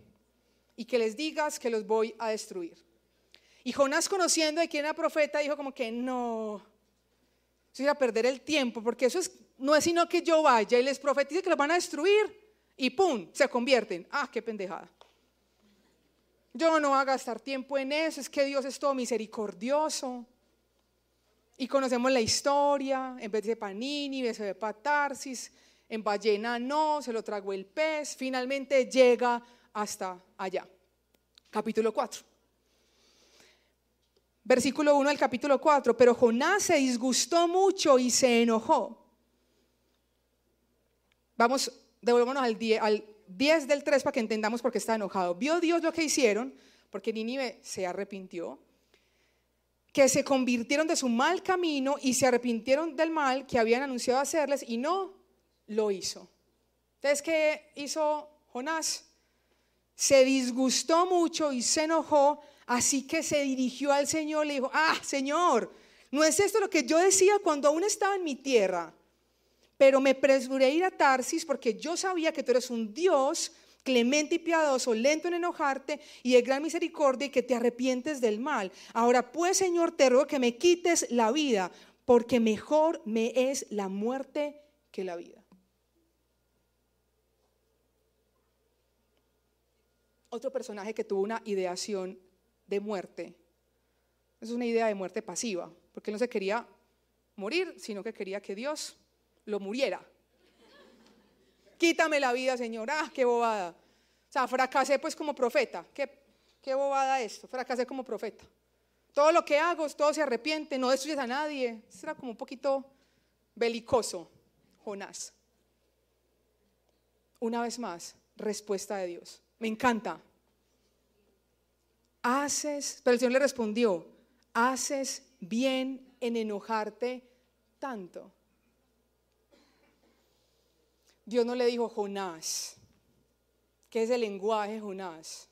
y que les digas que los voy a destruir. Y Jonás, conociendo de quién era profeta, dijo como que no, eso iba a perder el tiempo, porque eso es, no es sino que yo vaya y les profetice que los van a destruir y ¡pum! se convierten. Ah, qué pendejada. Yo no voy a gastar tiempo en eso, es que Dios es todo misericordioso. Y conocemos la historia, en vez de Panini, se ve para Tarsis, en ballena no, se lo tragó el pez, finalmente llega hasta allá. Capítulo 4. Versículo 1 del capítulo 4, pero Jonás se disgustó mucho y se enojó. Vamos, devolvámonos al 10, al 10 del 3 para que entendamos por qué está enojado. Vio Dios lo que hicieron, porque Nínive se arrepintió, que se convirtieron de su mal camino y se arrepintieron del mal que habían anunciado hacerles y no lo hizo. Entonces, ¿qué hizo Jonás? se disgustó mucho y se enojó, así que se dirigió al Señor le dijo, ah, Señor, no es esto lo que yo decía cuando aún estaba en mi tierra, pero me apresuré a ir a Tarsis porque yo sabía que tú eres un Dios clemente y piadoso, lento en enojarte y de gran misericordia y que te arrepientes del mal. Ahora pues, Señor, te ruego que me quites la vida, porque mejor me es la muerte que la vida. otro personaje que tuvo una ideación de muerte. Es una idea de muerte pasiva, porque él no se quería morir, sino que quería que Dios lo muriera. Quítame la vida, Señor. Ah, qué bobada. O sea, fracasé pues como profeta. Qué, qué bobada esto. Fracasé como profeta. Todo lo que hago, todo se arrepiente, no destruyes a nadie. Esto era como un poquito belicoso, Jonás. Una vez más, respuesta de Dios. Me encanta. Haces, pero el Señor le respondió, haces bien en enojarte tanto. Dios no le dijo Jonás. ¿Qué es el lenguaje Jonás?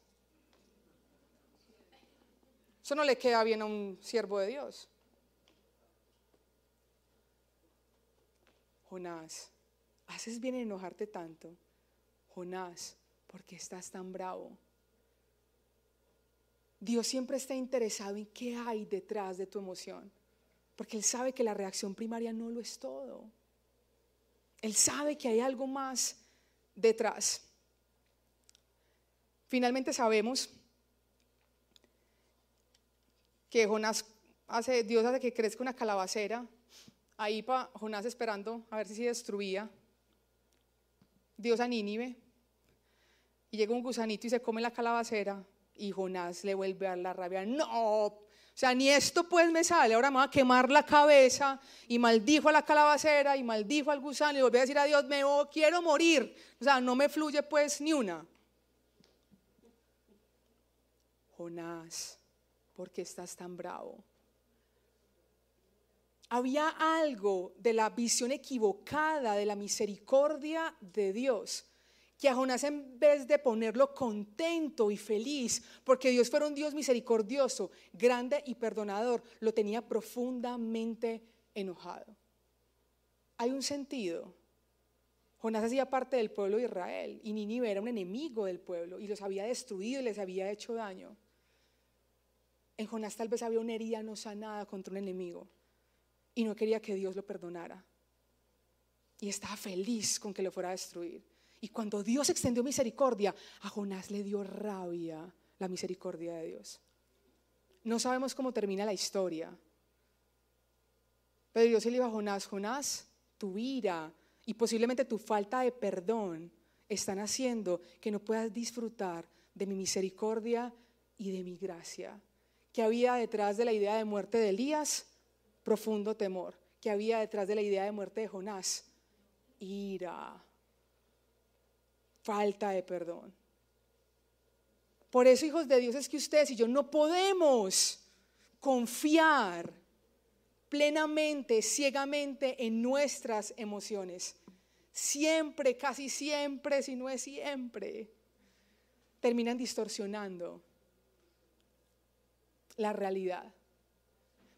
Eso no le queda bien a un siervo de Dios. Jonás, haces bien en enojarte tanto. Jonás, ¿por qué estás tan bravo? Dios siempre está interesado en qué hay detrás de tu emoción, porque Él sabe que la reacción primaria no lo es todo. Él sabe que hay algo más detrás. Finalmente sabemos que Jonás hace, Dios hace que crezca una calabacera, ahí para Jonás esperando a ver si se destruía. Dios a Nínive, y llega un gusanito y se come la calabacera, y Jonás le vuelve a dar la rabia, no, o sea, ni esto pues me sale, ahora me va a quemar la cabeza y maldijo a la calabacera y maldijo al gusano y volvió a decir a Dios, me quiero morir, o sea, no me fluye pues ni una. Jonás, ¿por qué estás tan bravo? había algo de la visión equivocada de la misericordia de Dios que a Jonás en vez de ponerlo contento y feliz, porque Dios fuera un Dios misericordioso, grande y perdonador, lo tenía profundamente enojado. Hay un sentido. Jonás hacía parte del pueblo de Israel y Nínive era un enemigo del pueblo y los había destruido y les había hecho daño. En Jonás tal vez había una herida no sanada contra un enemigo y no quería que Dios lo perdonara. Y estaba feliz con que lo fuera a destruir. Y cuando Dios extendió misericordia, a Jonás le dio rabia la misericordia de Dios. No sabemos cómo termina la historia. Pero Dios le dijo a Jonás, Jonás, tu ira y posiblemente tu falta de perdón están haciendo que no puedas disfrutar de mi misericordia y de mi gracia. ¿Qué había detrás de la idea de muerte de Elías? Profundo temor. ¿Qué había detrás de la idea de muerte de Jonás? Ira. Falta de perdón. Por eso, hijos de Dios, es que ustedes y yo no podemos confiar plenamente, ciegamente en nuestras emociones. Siempre, casi siempre, si no es siempre, terminan distorsionando la realidad.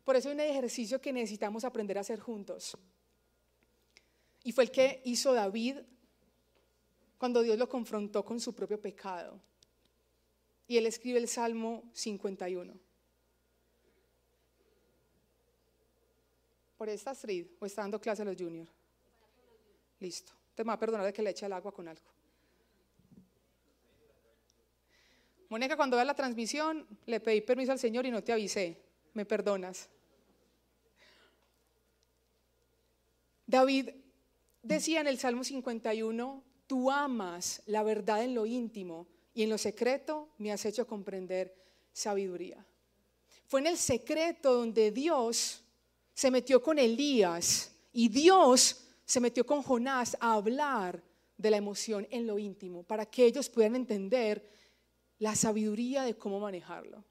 Por eso hay un ejercicio que necesitamos aprender a hacer juntos. Y fue el que hizo David cuando Dios lo confrontó con su propio pecado. Y él escribe el Salmo 51. ¿Por esta Astrid o está dando clase a los juniors? Listo. Te me va a perdonar de que le eche el agua con algo. Mónica, cuando vea la transmisión, le pedí permiso al Señor y no te avisé. ¿Me perdonas? David decía en el Salmo 51, tú amas la verdad en lo íntimo y en lo secreto me has hecho comprender sabiduría. Fue en el secreto donde Dios se metió con Elías y Dios se metió con Jonás a hablar de la emoción en lo íntimo para que ellos pudieran entender la sabiduría de cómo manejarlo.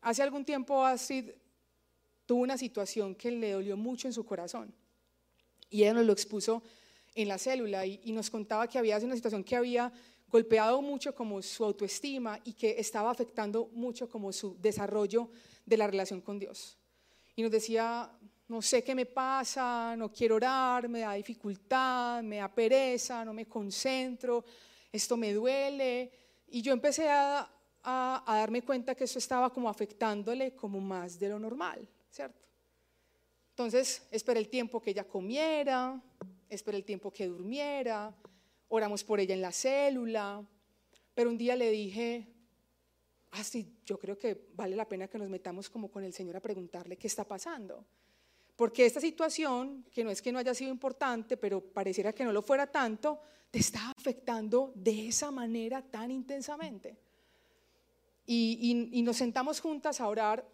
Hace algún tiempo Astrid tuvo una situación que le dolió mucho en su corazón y ella nos lo expuso en la célula y, nos contaba que había sido una situación que había golpeado mucho como su autoestima y que estaba afectando mucho como su desarrollo de la relación con Dios. Y nos decía, no sé qué me pasa, no quiero orar, me da dificultad, me da pereza, no me concentro, esto me duele. Y yo empecé a, darme cuenta que eso estaba como afectándole como más de lo normal, ¿cierto? Entonces esperé el tiempo que ella comiera, esperé el tiempo que durmiera, oramos por ella en la célula, pero un día le dije, ah, sí, yo creo que vale la pena que nos metamos como con el Señor a preguntarle qué está pasando. Porque esta situación, que no es que no haya sido importante, pero pareciera que no lo fuera tanto, te está afectando de esa manera tan intensamente. Y, nos sentamos juntas a orar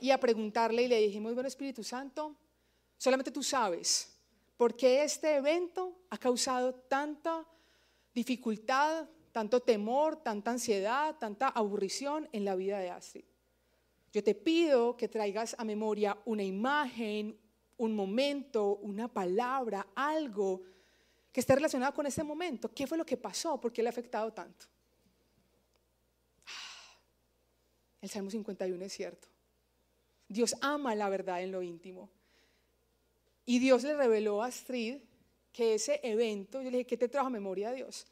y a preguntarle y le dijimos, bueno Espíritu Santo, solamente tú sabes por qué este evento ha causado tanta dificultad, tanto temor, tanta ansiedad, tanta aburrición en la vida de Astrid. Yo te pido que traigas a memoria una imagen, un momento, una palabra, algo que esté relacionado con ese momento. ¿Qué fue lo que pasó? ¿Por qué le ha afectado tanto? Ah, el Salmo 51 es cierto. Dios ama la verdad en lo íntimo. Y Dios le reveló a Astrid que ese evento, yo le dije, ¿qué te trajo a memoria a Dios?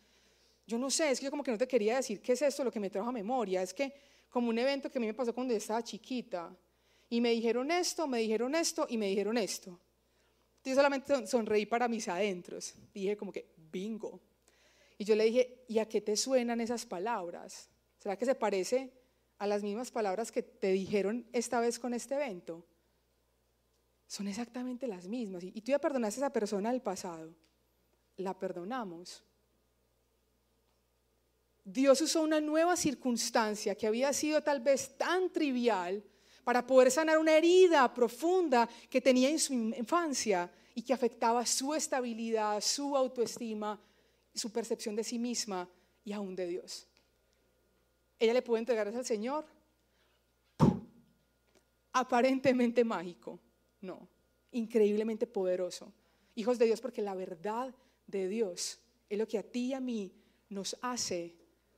Yo no sé, es que yo como que no te quería decir qué es esto lo que me trajo a memoria. Es que como un evento que a mí me pasó cuando yo estaba chiquita. Y me dijeron esto, me dijeron esto y me dijeron esto. Yo solamente sonreí para mis adentros. Dije como que, bingo. Y yo le dije, ¿y a qué te suenan esas palabras? ¿Será que se parece a las mismas palabras que te dijeron esta vez con este evento? Son exactamente las mismas. Y tú ya perdonaste a esa persona del pasado. La perdonamos. Dios usó una nueva circunstancia que había sido tal vez tan trivial para poder sanar una herida profunda que tenía en su infancia y que afectaba su estabilidad, su autoestima, su percepción de sí misma y aún de Dios. Ella le pudo entregar al Señor aparentemente mágico, no, increíblemente poderoso. Hijos de Dios, porque la verdad de Dios es lo que a ti y a mí nos hace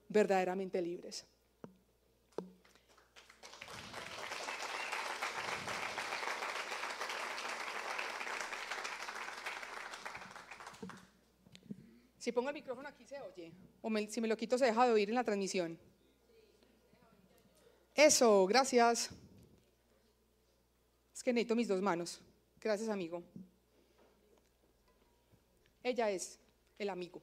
verdaderamente libres. Si pongo el micrófono aquí se oye, o si me lo quito se deja de oír en la transmisión. Eso, gracias. Es que necesito mis dos manos. Gracias, amigo. Ella es el amigo.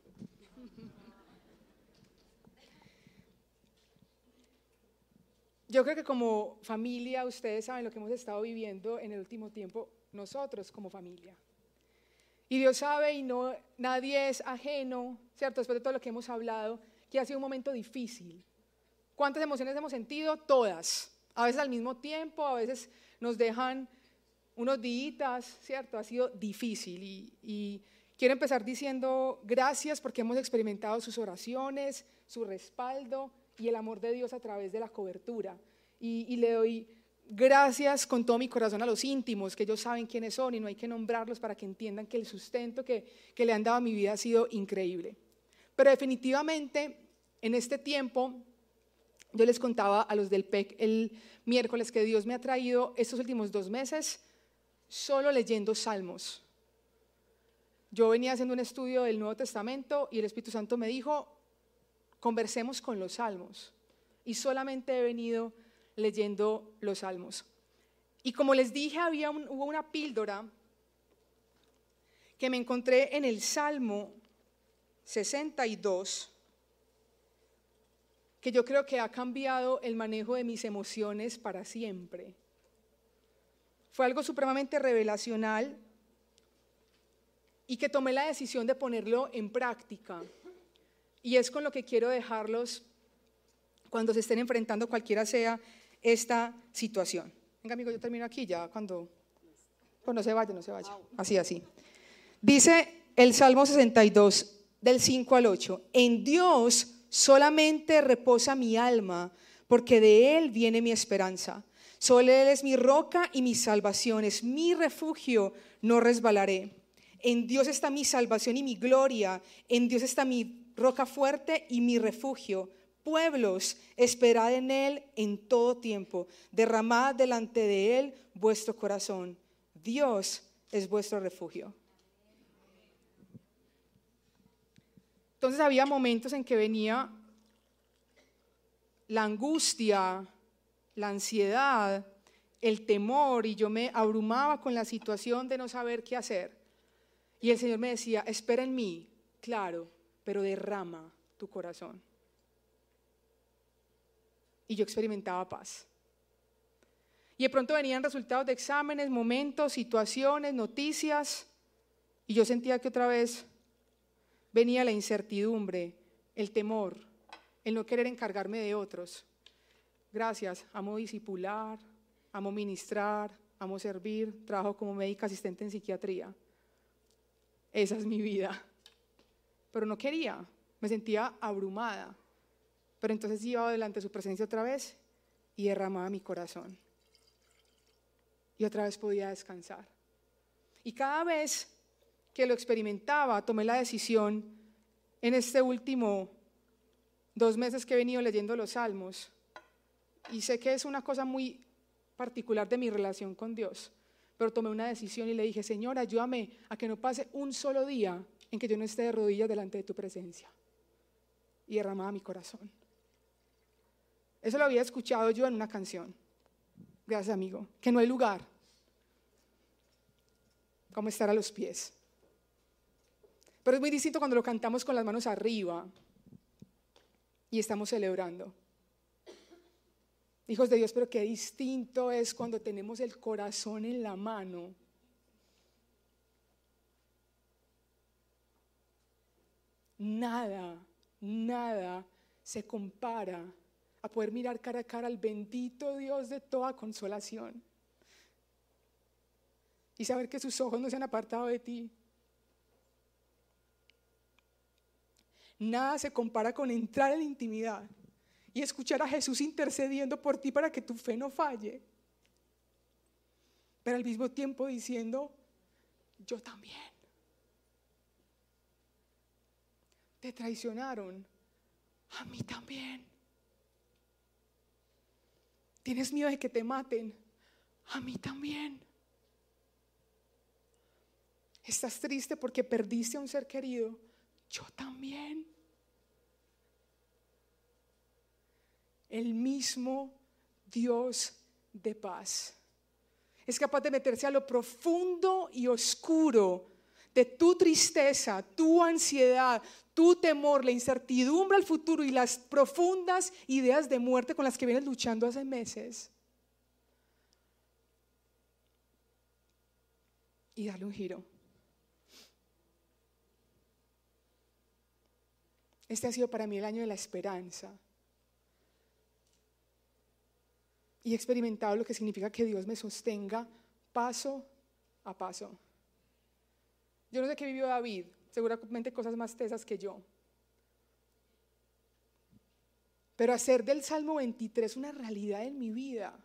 Yo creo que como familia, ustedes saben lo que hemos estado viviendo en el último tiempo, nosotros como familia. Y Dios sabe y no, nadie es ajeno, ¿cierto? Después de todo lo que hemos hablado, que ha sido un momento difícil. ¿Cuántas emociones hemos sentido? Todas. A veces al mismo tiempo, a veces nos dejan unos días, ¿cierto? Ha sido difícil. Y, y quiero empezar diciendo gracias porque hemos experimentado sus oraciones, su respaldo y el amor de Dios a través de la cobertura. Y, y le doy gracias con todo mi corazón a los íntimos, que ellos saben quiénes son y no hay que nombrarlos para que entiendan que el sustento que, que le han dado a mi vida ha sido increíble. Pero definitivamente en este tiempo, yo les contaba a los del PEC el miércoles que Dios me ha traído estos últimos dos meses solo leyendo salmos. Yo venía haciendo un estudio del Nuevo Testamento y el Espíritu Santo me dijo, conversemos con los salmos. Y solamente he venido leyendo los salmos. Y como les dije, había hubo una píldora que me encontré en el Salmo 62, que yo creo que ha cambiado el manejo de mis emociones para siempre. Fue algo supremamente revelacional y que tomé la decisión de ponerlo en práctica. Y es con lo que quiero dejarlos cuando se estén enfrentando cualquiera sea esta situación. Venga, amigo, yo termino aquí ya cuando... Pues no se vaya, no se vaya. Así, así. Dice el Salmo 62, del 5 al 8. En Dios solamente reposa mi alma, porque de Él viene mi esperanza. Solo Él es mi roca y mi salvación, es mi refugio, no resbalaré. En Dios está mi salvación y mi gloria, en Dios está mi roca fuerte y mi refugio Pueblos, esperad en Él en todo tiempo, derramad delante de Él vuestro corazón. Dios es vuestro refugio. Entonces había momentos en que venía la angustia, la ansiedad, el temor y yo me abrumaba con la situación de no saber qué hacer. Y el Señor me decía, espera en mí, claro, pero derrama tu corazón y yo experimentaba paz. Y de pronto venían resultados de exámenes, momentos, situaciones, noticias, y yo sentía que otra vez venía la incertidumbre, el temor, el no querer encargarme de otros. Gracias, amo discipular, amo ministrar, amo servir, trabajo como médica asistente en psiquiatría. Esa es mi vida. Pero no quería, me sentía abrumada. Pero entonces iba delante de su presencia otra vez y derramaba mi corazón. Y otra vez podía descansar. Y cada vez que lo experimentaba, tomé la decisión en este último dos meses que he venido leyendo los salmos. Y sé que es una cosa muy particular de mi relación con Dios. Pero tomé una decisión y le dije, Señor, ayúdame a que no pase un solo día en que yo no esté de rodillas delante de tu presencia. Y derramaba mi corazón. Eso lo había escuchado yo en una canción. Gracias, amigo. Que no hay lugar como estar a los pies. Pero es muy distinto cuando lo cantamos con las manos arriba y estamos celebrando. Hijos de Dios, pero qué distinto es cuando tenemos el corazón en la mano. Nada, nada se compara a poder mirar cara a cara al bendito Dios de toda consolación y saber que sus ojos no se han apartado de ti. Nada se compara con entrar en intimidad y escuchar a Jesús intercediendo por ti para que tu fe no falle. pero al mismo tiempo diciendo, yo también. Te traicionaron, a mí también. Tienes miedo de que te maten, a mí también. Estás triste porque perdiste a un ser querido, yo también. El mismo Dios de paz es capaz de meterse a lo profundo y oscuro de tu tristeza, tu ansiedad, tu temor, la incertidumbre al futuro y las profundas ideas de muerte con las que vienes luchando hace meses. Y darle un giro. Este ha sido para mí el año de la esperanza. Y he experimentado lo que significa que Dios me sostenga paso a paso. Yo no sé qué vivió David, seguramente cosas más tesas que yo. Pero hacer del Salmo 23 una realidad en mi vida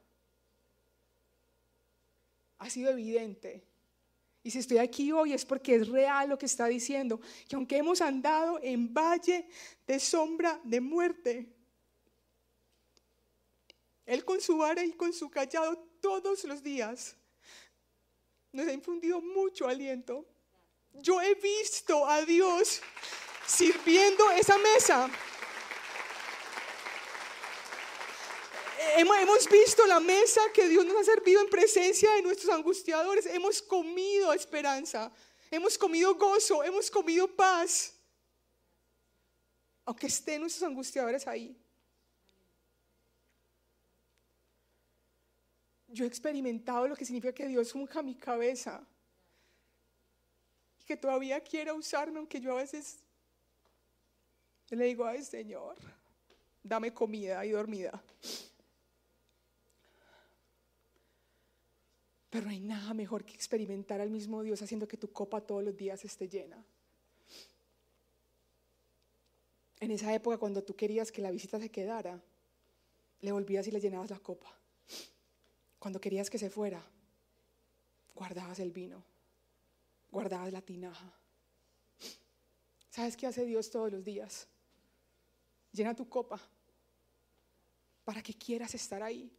ha sido evidente. Y si estoy aquí hoy es porque es real lo que está diciendo, que aunque hemos andado en valle de sombra de muerte, Él con su vara y con su callado todos los días nos ha infundido mucho aliento. Yo he visto a Dios sirviendo esa mesa. Hemos visto la mesa que Dios nos ha servido en presencia de nuestros angustiadores. Hemos comido esperanza, hemos comido gozo, hemos comido paz. Aunque estén nuestros angustiadores ahí. Yo he experimentado lo que significa que Dios unja mi cabeza que todavía quiera usarme, aunque yo a veces le digo, ay Señor, dame comida y dormida. Pero no hay nada mejor que experimentar al mismo Dios haciendo que tu copa todos los días esté llena. En esa época cuando tú querías que la visita se quedara, le volvías y le llenabas la copa. Cuando querías que se fuera, guardabas el vino guardabas la tinaja. ¿Sabes qué hace Dios todos los días? Llena tu copa para que quieras estar ahí,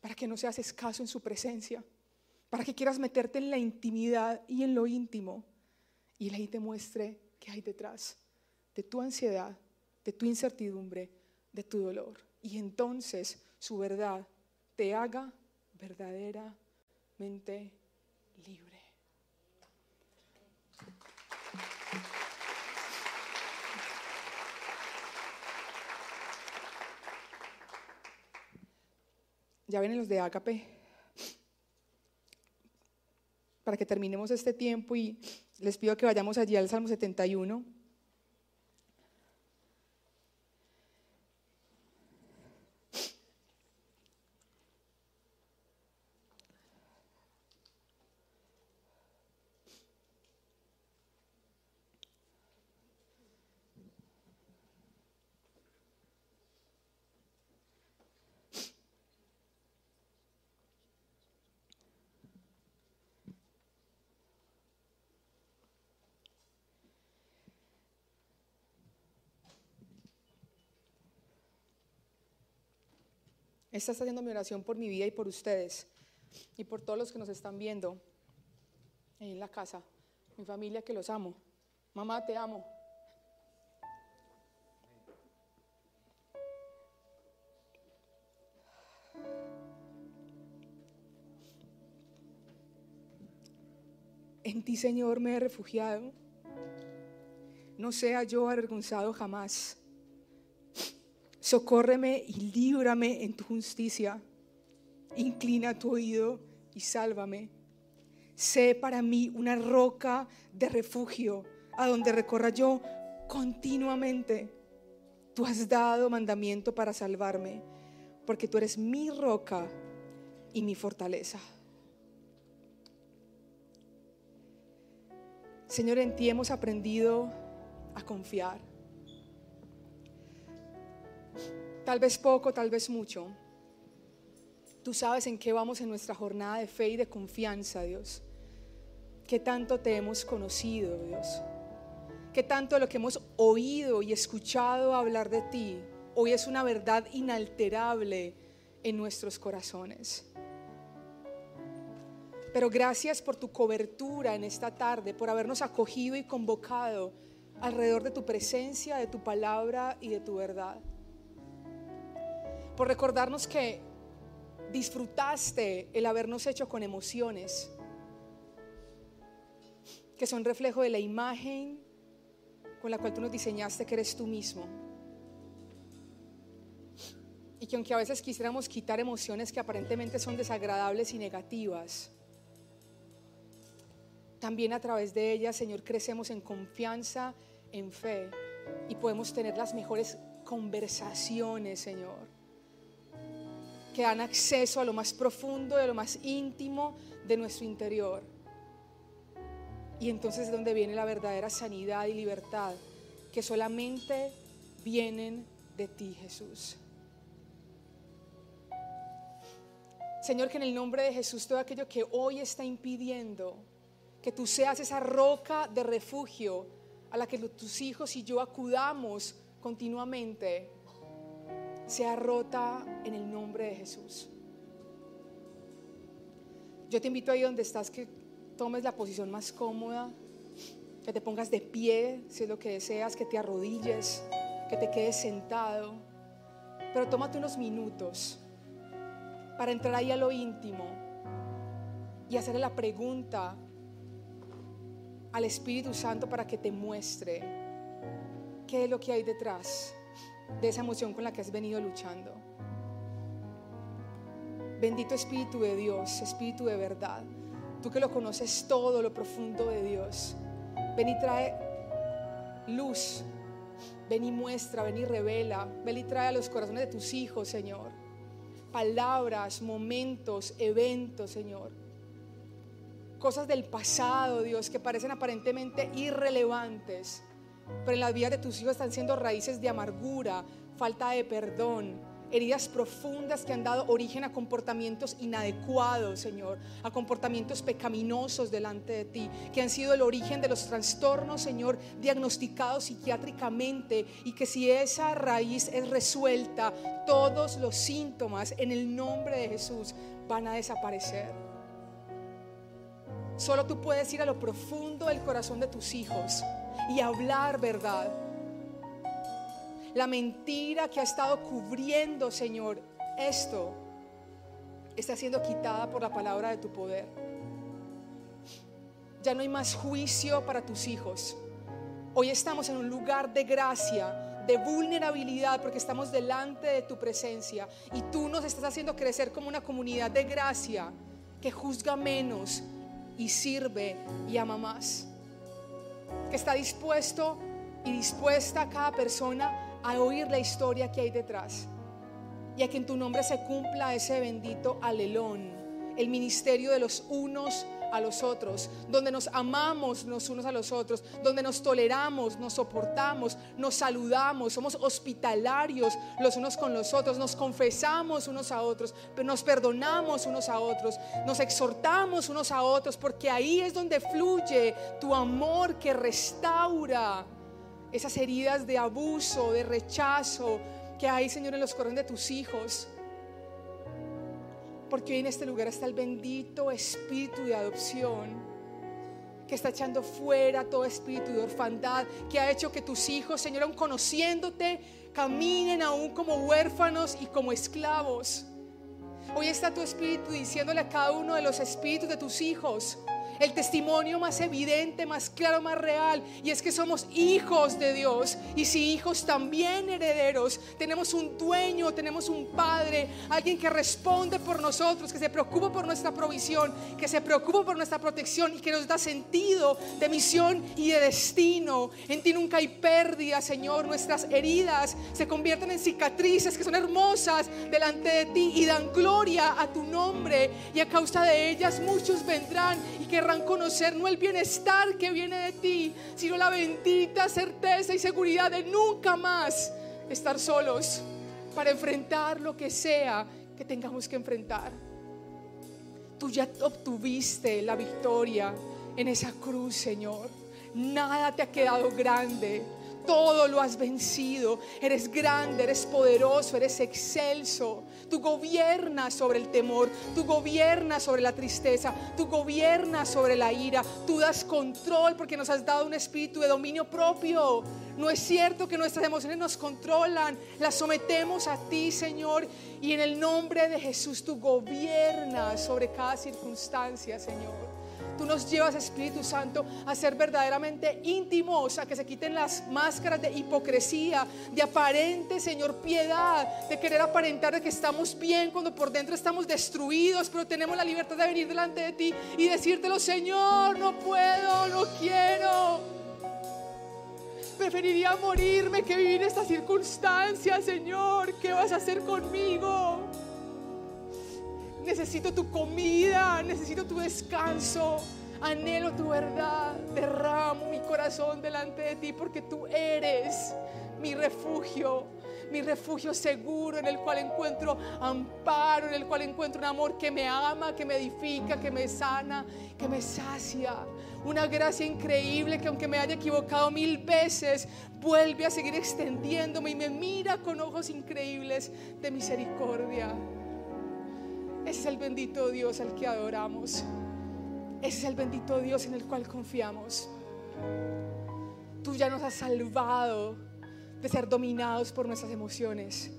para que no seas escaso en su presencia, para que quieras meterte en la intimidad y en lo íntimo y Él ahí te muestre qué hay detrás de tu ansiedad, de tu incertidumbre, de tu dolor. Y entonces su verdad te haga verdaderamente libre. Ya vienen los de Agape. Para que terminemos este tiempo y les pido que vayamos allí al Salmo 71. Esta está haciendo mi oración por mi vida y por ustedes y por todos los que nos están viendo en la casa, mi familia que los amo. Mamá, te amo. En ti, Señor, me he refugiado. No sea yo avergonzado jamás. Socórreme y líbrame en tu justicia. Inclina tu oído y sálvame. Sé para mí una roca de refugio a donde recorra yo continuamente. Tú has dado mandamiento para salvarme, porque tú eres mi roca y mi fortaleza. Señor, en ti hemos aprendido a confiar. Tal vez poco, tal vez mucho. Tú sabes en qué vamos en nuestra jornada de fe y de confianza, Dios. ¿Qué tanto te hemos conocido, Dios? ¿Qué tanto lo que hemos oído y escuchado hablar de ti hoy es una verdad inalterable en nuestros corazones? Pero gracias por tu cobertura en esta tarde, por habernos acogido y convocado alrededor de tu presencia, de tu palabra y de tu verdad. Por recordarnos que disfrutaste el habernos hecho con emociones, que son reflejo de la imagen con la cual tú nos diseñaste, que eres tú mismo. Y que aunque a veces quisiéramos quitar emociones que aparentemente son desagradables y negativas, también a través de ellas, Señor, crecemos en confianza, en fe y podemos tener las mejores conversaciones, Señor, que dan acceso a lo más profundo, a lo más íntimo de nuestro interior. Y entonces es donde viene la verdadera sanidad y libertad, que solamente vienen de ti, Jesús. Señor, que en el nombre de Jesús todo aquello que hoy está impidiendo que tú seas esa roca de refugio a la que tus hijos y yo acudamos continuamente, sea rota en el nombre de Jesús. Yo te invito ahí donde estás que tomes la posición más cómoda, que te pongas de pie si es lo que deseas, que te arrodilles, que te quedes sentado. Pero tómate unos minutos para entrar ahí a lo íntimo y hacerle la pregunta al Espíritu Santo para que te muestre qué es lo que hay detrás de esa emoción con la que has venido luchando. Bendito Espíritu de Dios, Espíritu de verdad. Tú que lo conoces todo, lo profundo de Dios. Ven y trae luz. Ven y muestra, ven y revela. Ven y trae a los corazones de tus hijos, Señor. Palabras, momentos, eventos, Señor. Cosas del pasado, Dios, que parecen aparentemente irrelevantes. Pero en la vida de tus hijos están siendo raíces de amargura, falta de perdón, heridas profundas que han dado origen a comportamientos inadecuados, Señor, a comportamientos pecaminosos delante de ti, que han sido el origen de los trastornos, Señor, diagnosticados psiquiátricamente y que si esa raíz es resuelta, todos los síntomas en el nombre de Jesús van a desaparecer. Solo tú puedes ir a lo profundo del corazón de tus hijos y hablar verdad la mentira que ha estado cubriendo, Señor, esto está siendo quitada por la palabra de tu poder. Ya no hay más juicio para tus hijos. Hoy estamos en un lugar de gracia, de vulnerabilidad, porque estamos delante de tu presencia y tú nos estás haciendo crecer como una comunidad de gracia que juzga menos y sirve y ama más. Que está dispuesto y dispuesta cada persona a oír la historia que hay detrás. Y a que en tu nombre se cumpla ese bendito alelón, el ministerio de los unos a los otros, donde nos amamos los unos a los otros, donde nos toleramos, nos soportamos, nos saludamos, somos hospitalarios los unos con los otros, nos confesamos unos a otros, nos perdonamos unos a otros, nos exhortamos unos a otros, porque ahí es donde fluye tu amor que restaura esas heridas de abuso, de rechazo que hay, Señor, en los corazones de tus hijos. Porque hoy en este lugar está el bendito espíritu de adopción que está echando fuera todo espíritu de orfandad, que ha hecho que tus hijos, Señor, aún conociéndote, caminen aún como huérfanos y como esclavos. Hoy está tu espíritu diciéndole a cada uno de los espíritus de tus hijos, el testimonio más evidente, más claro, más real. Y es que somos hijos de Dios. Y si hijos también herederos, tenemos un dueño, tenemos un padre, alguien que responde por nosotros, que se preocupa por nuestra provisión, que se preocupa por nuestra protección y que nos da sentido de misión y de destino. En ti nunca hay pérdida, Señor. Nuestras heridas se convierten en cicatrices que son hermosas delante de ti y dan gloria a tu nombre. Y a causa de ellas muchos vendrán y que conocer no el bienestar que viene de ti, sino la bendita certeza y seguridad de nunca más estar solos para enfrentar lo que sea que tengamos que enfrentar. Tú ya obtuviste la victoria en esa cruz, Señor. Nada te ha quedado grande. Todo lo has vencido. Eres grande, eres poderoso, eres excelso. Tú gobiernas sobre el temor, tú gobiernas sobre la tristeza, tú gobiernas sobre la ira, tú das control porque nos has dado un espíritu de dominio propio. No es cierto que nuestras emociones nos controlan, las sometemos a ti, Señor, y en el nombre de Jesús tú gobiernas sobre cada circunstancia, Señor. Tú nos llevas, Espíritu Santo, a ser verdaderamente íntimos, a que se quiten las máscaras de hipocresía, de aparente, Señor, piedad, de querer aparentar de que estamos bien cuando por dentro estamos destruidos, pero tenemos la libertad de venir delante de ti y decírtelo, Señor, no puedo, no quiero. Preferiría morirme que vivir esta circunstancia, Señor. ¿Qué vas a hacer conmigo? Necesito tu comida, necesito tu descanso. Anhelo tu verdad. Derramo mi corazón delante de ti porque tú eres mi refugio, mi refugio seguro en el cual encuentro amparo, en el cual encuentro un amor que me ama, que me edifica, que me sana, que me sacia. Una gracia increíble que aunque me haya equivocado mil veces, vuelve a seguir extendiéndome y me mira con ojos increíbles de misericordia. Ese es el bendito Dios al que adoramos. Ese es el bendito Dios en el cual confiamos. Tú ya nos has salvado de ser dominados por nuestras emociones.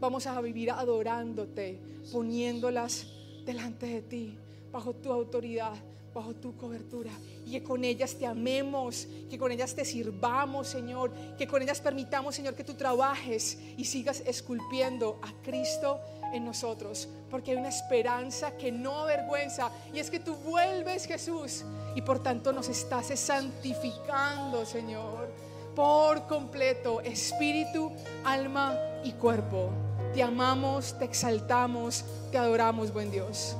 Vamos a vivir adorándote, poniéndolas delante de ti, bajo tu autoridad, bajo tu cobertura. Y que con ellas te amemos, que con ellas te sirvamos, Señor. Que con ellas permitamos, Señor, que tú trabajes y sigas esculpiendo a Cristo en nosotros, porque hay una esperanza que no avergüenza, y es que tú vuelves, Jesús, y por tanto nos estás santificando, Señor, por completo, espíritu, alma y cuerpo. Te amamos, te exaltamos, te adoramos, buen Dios.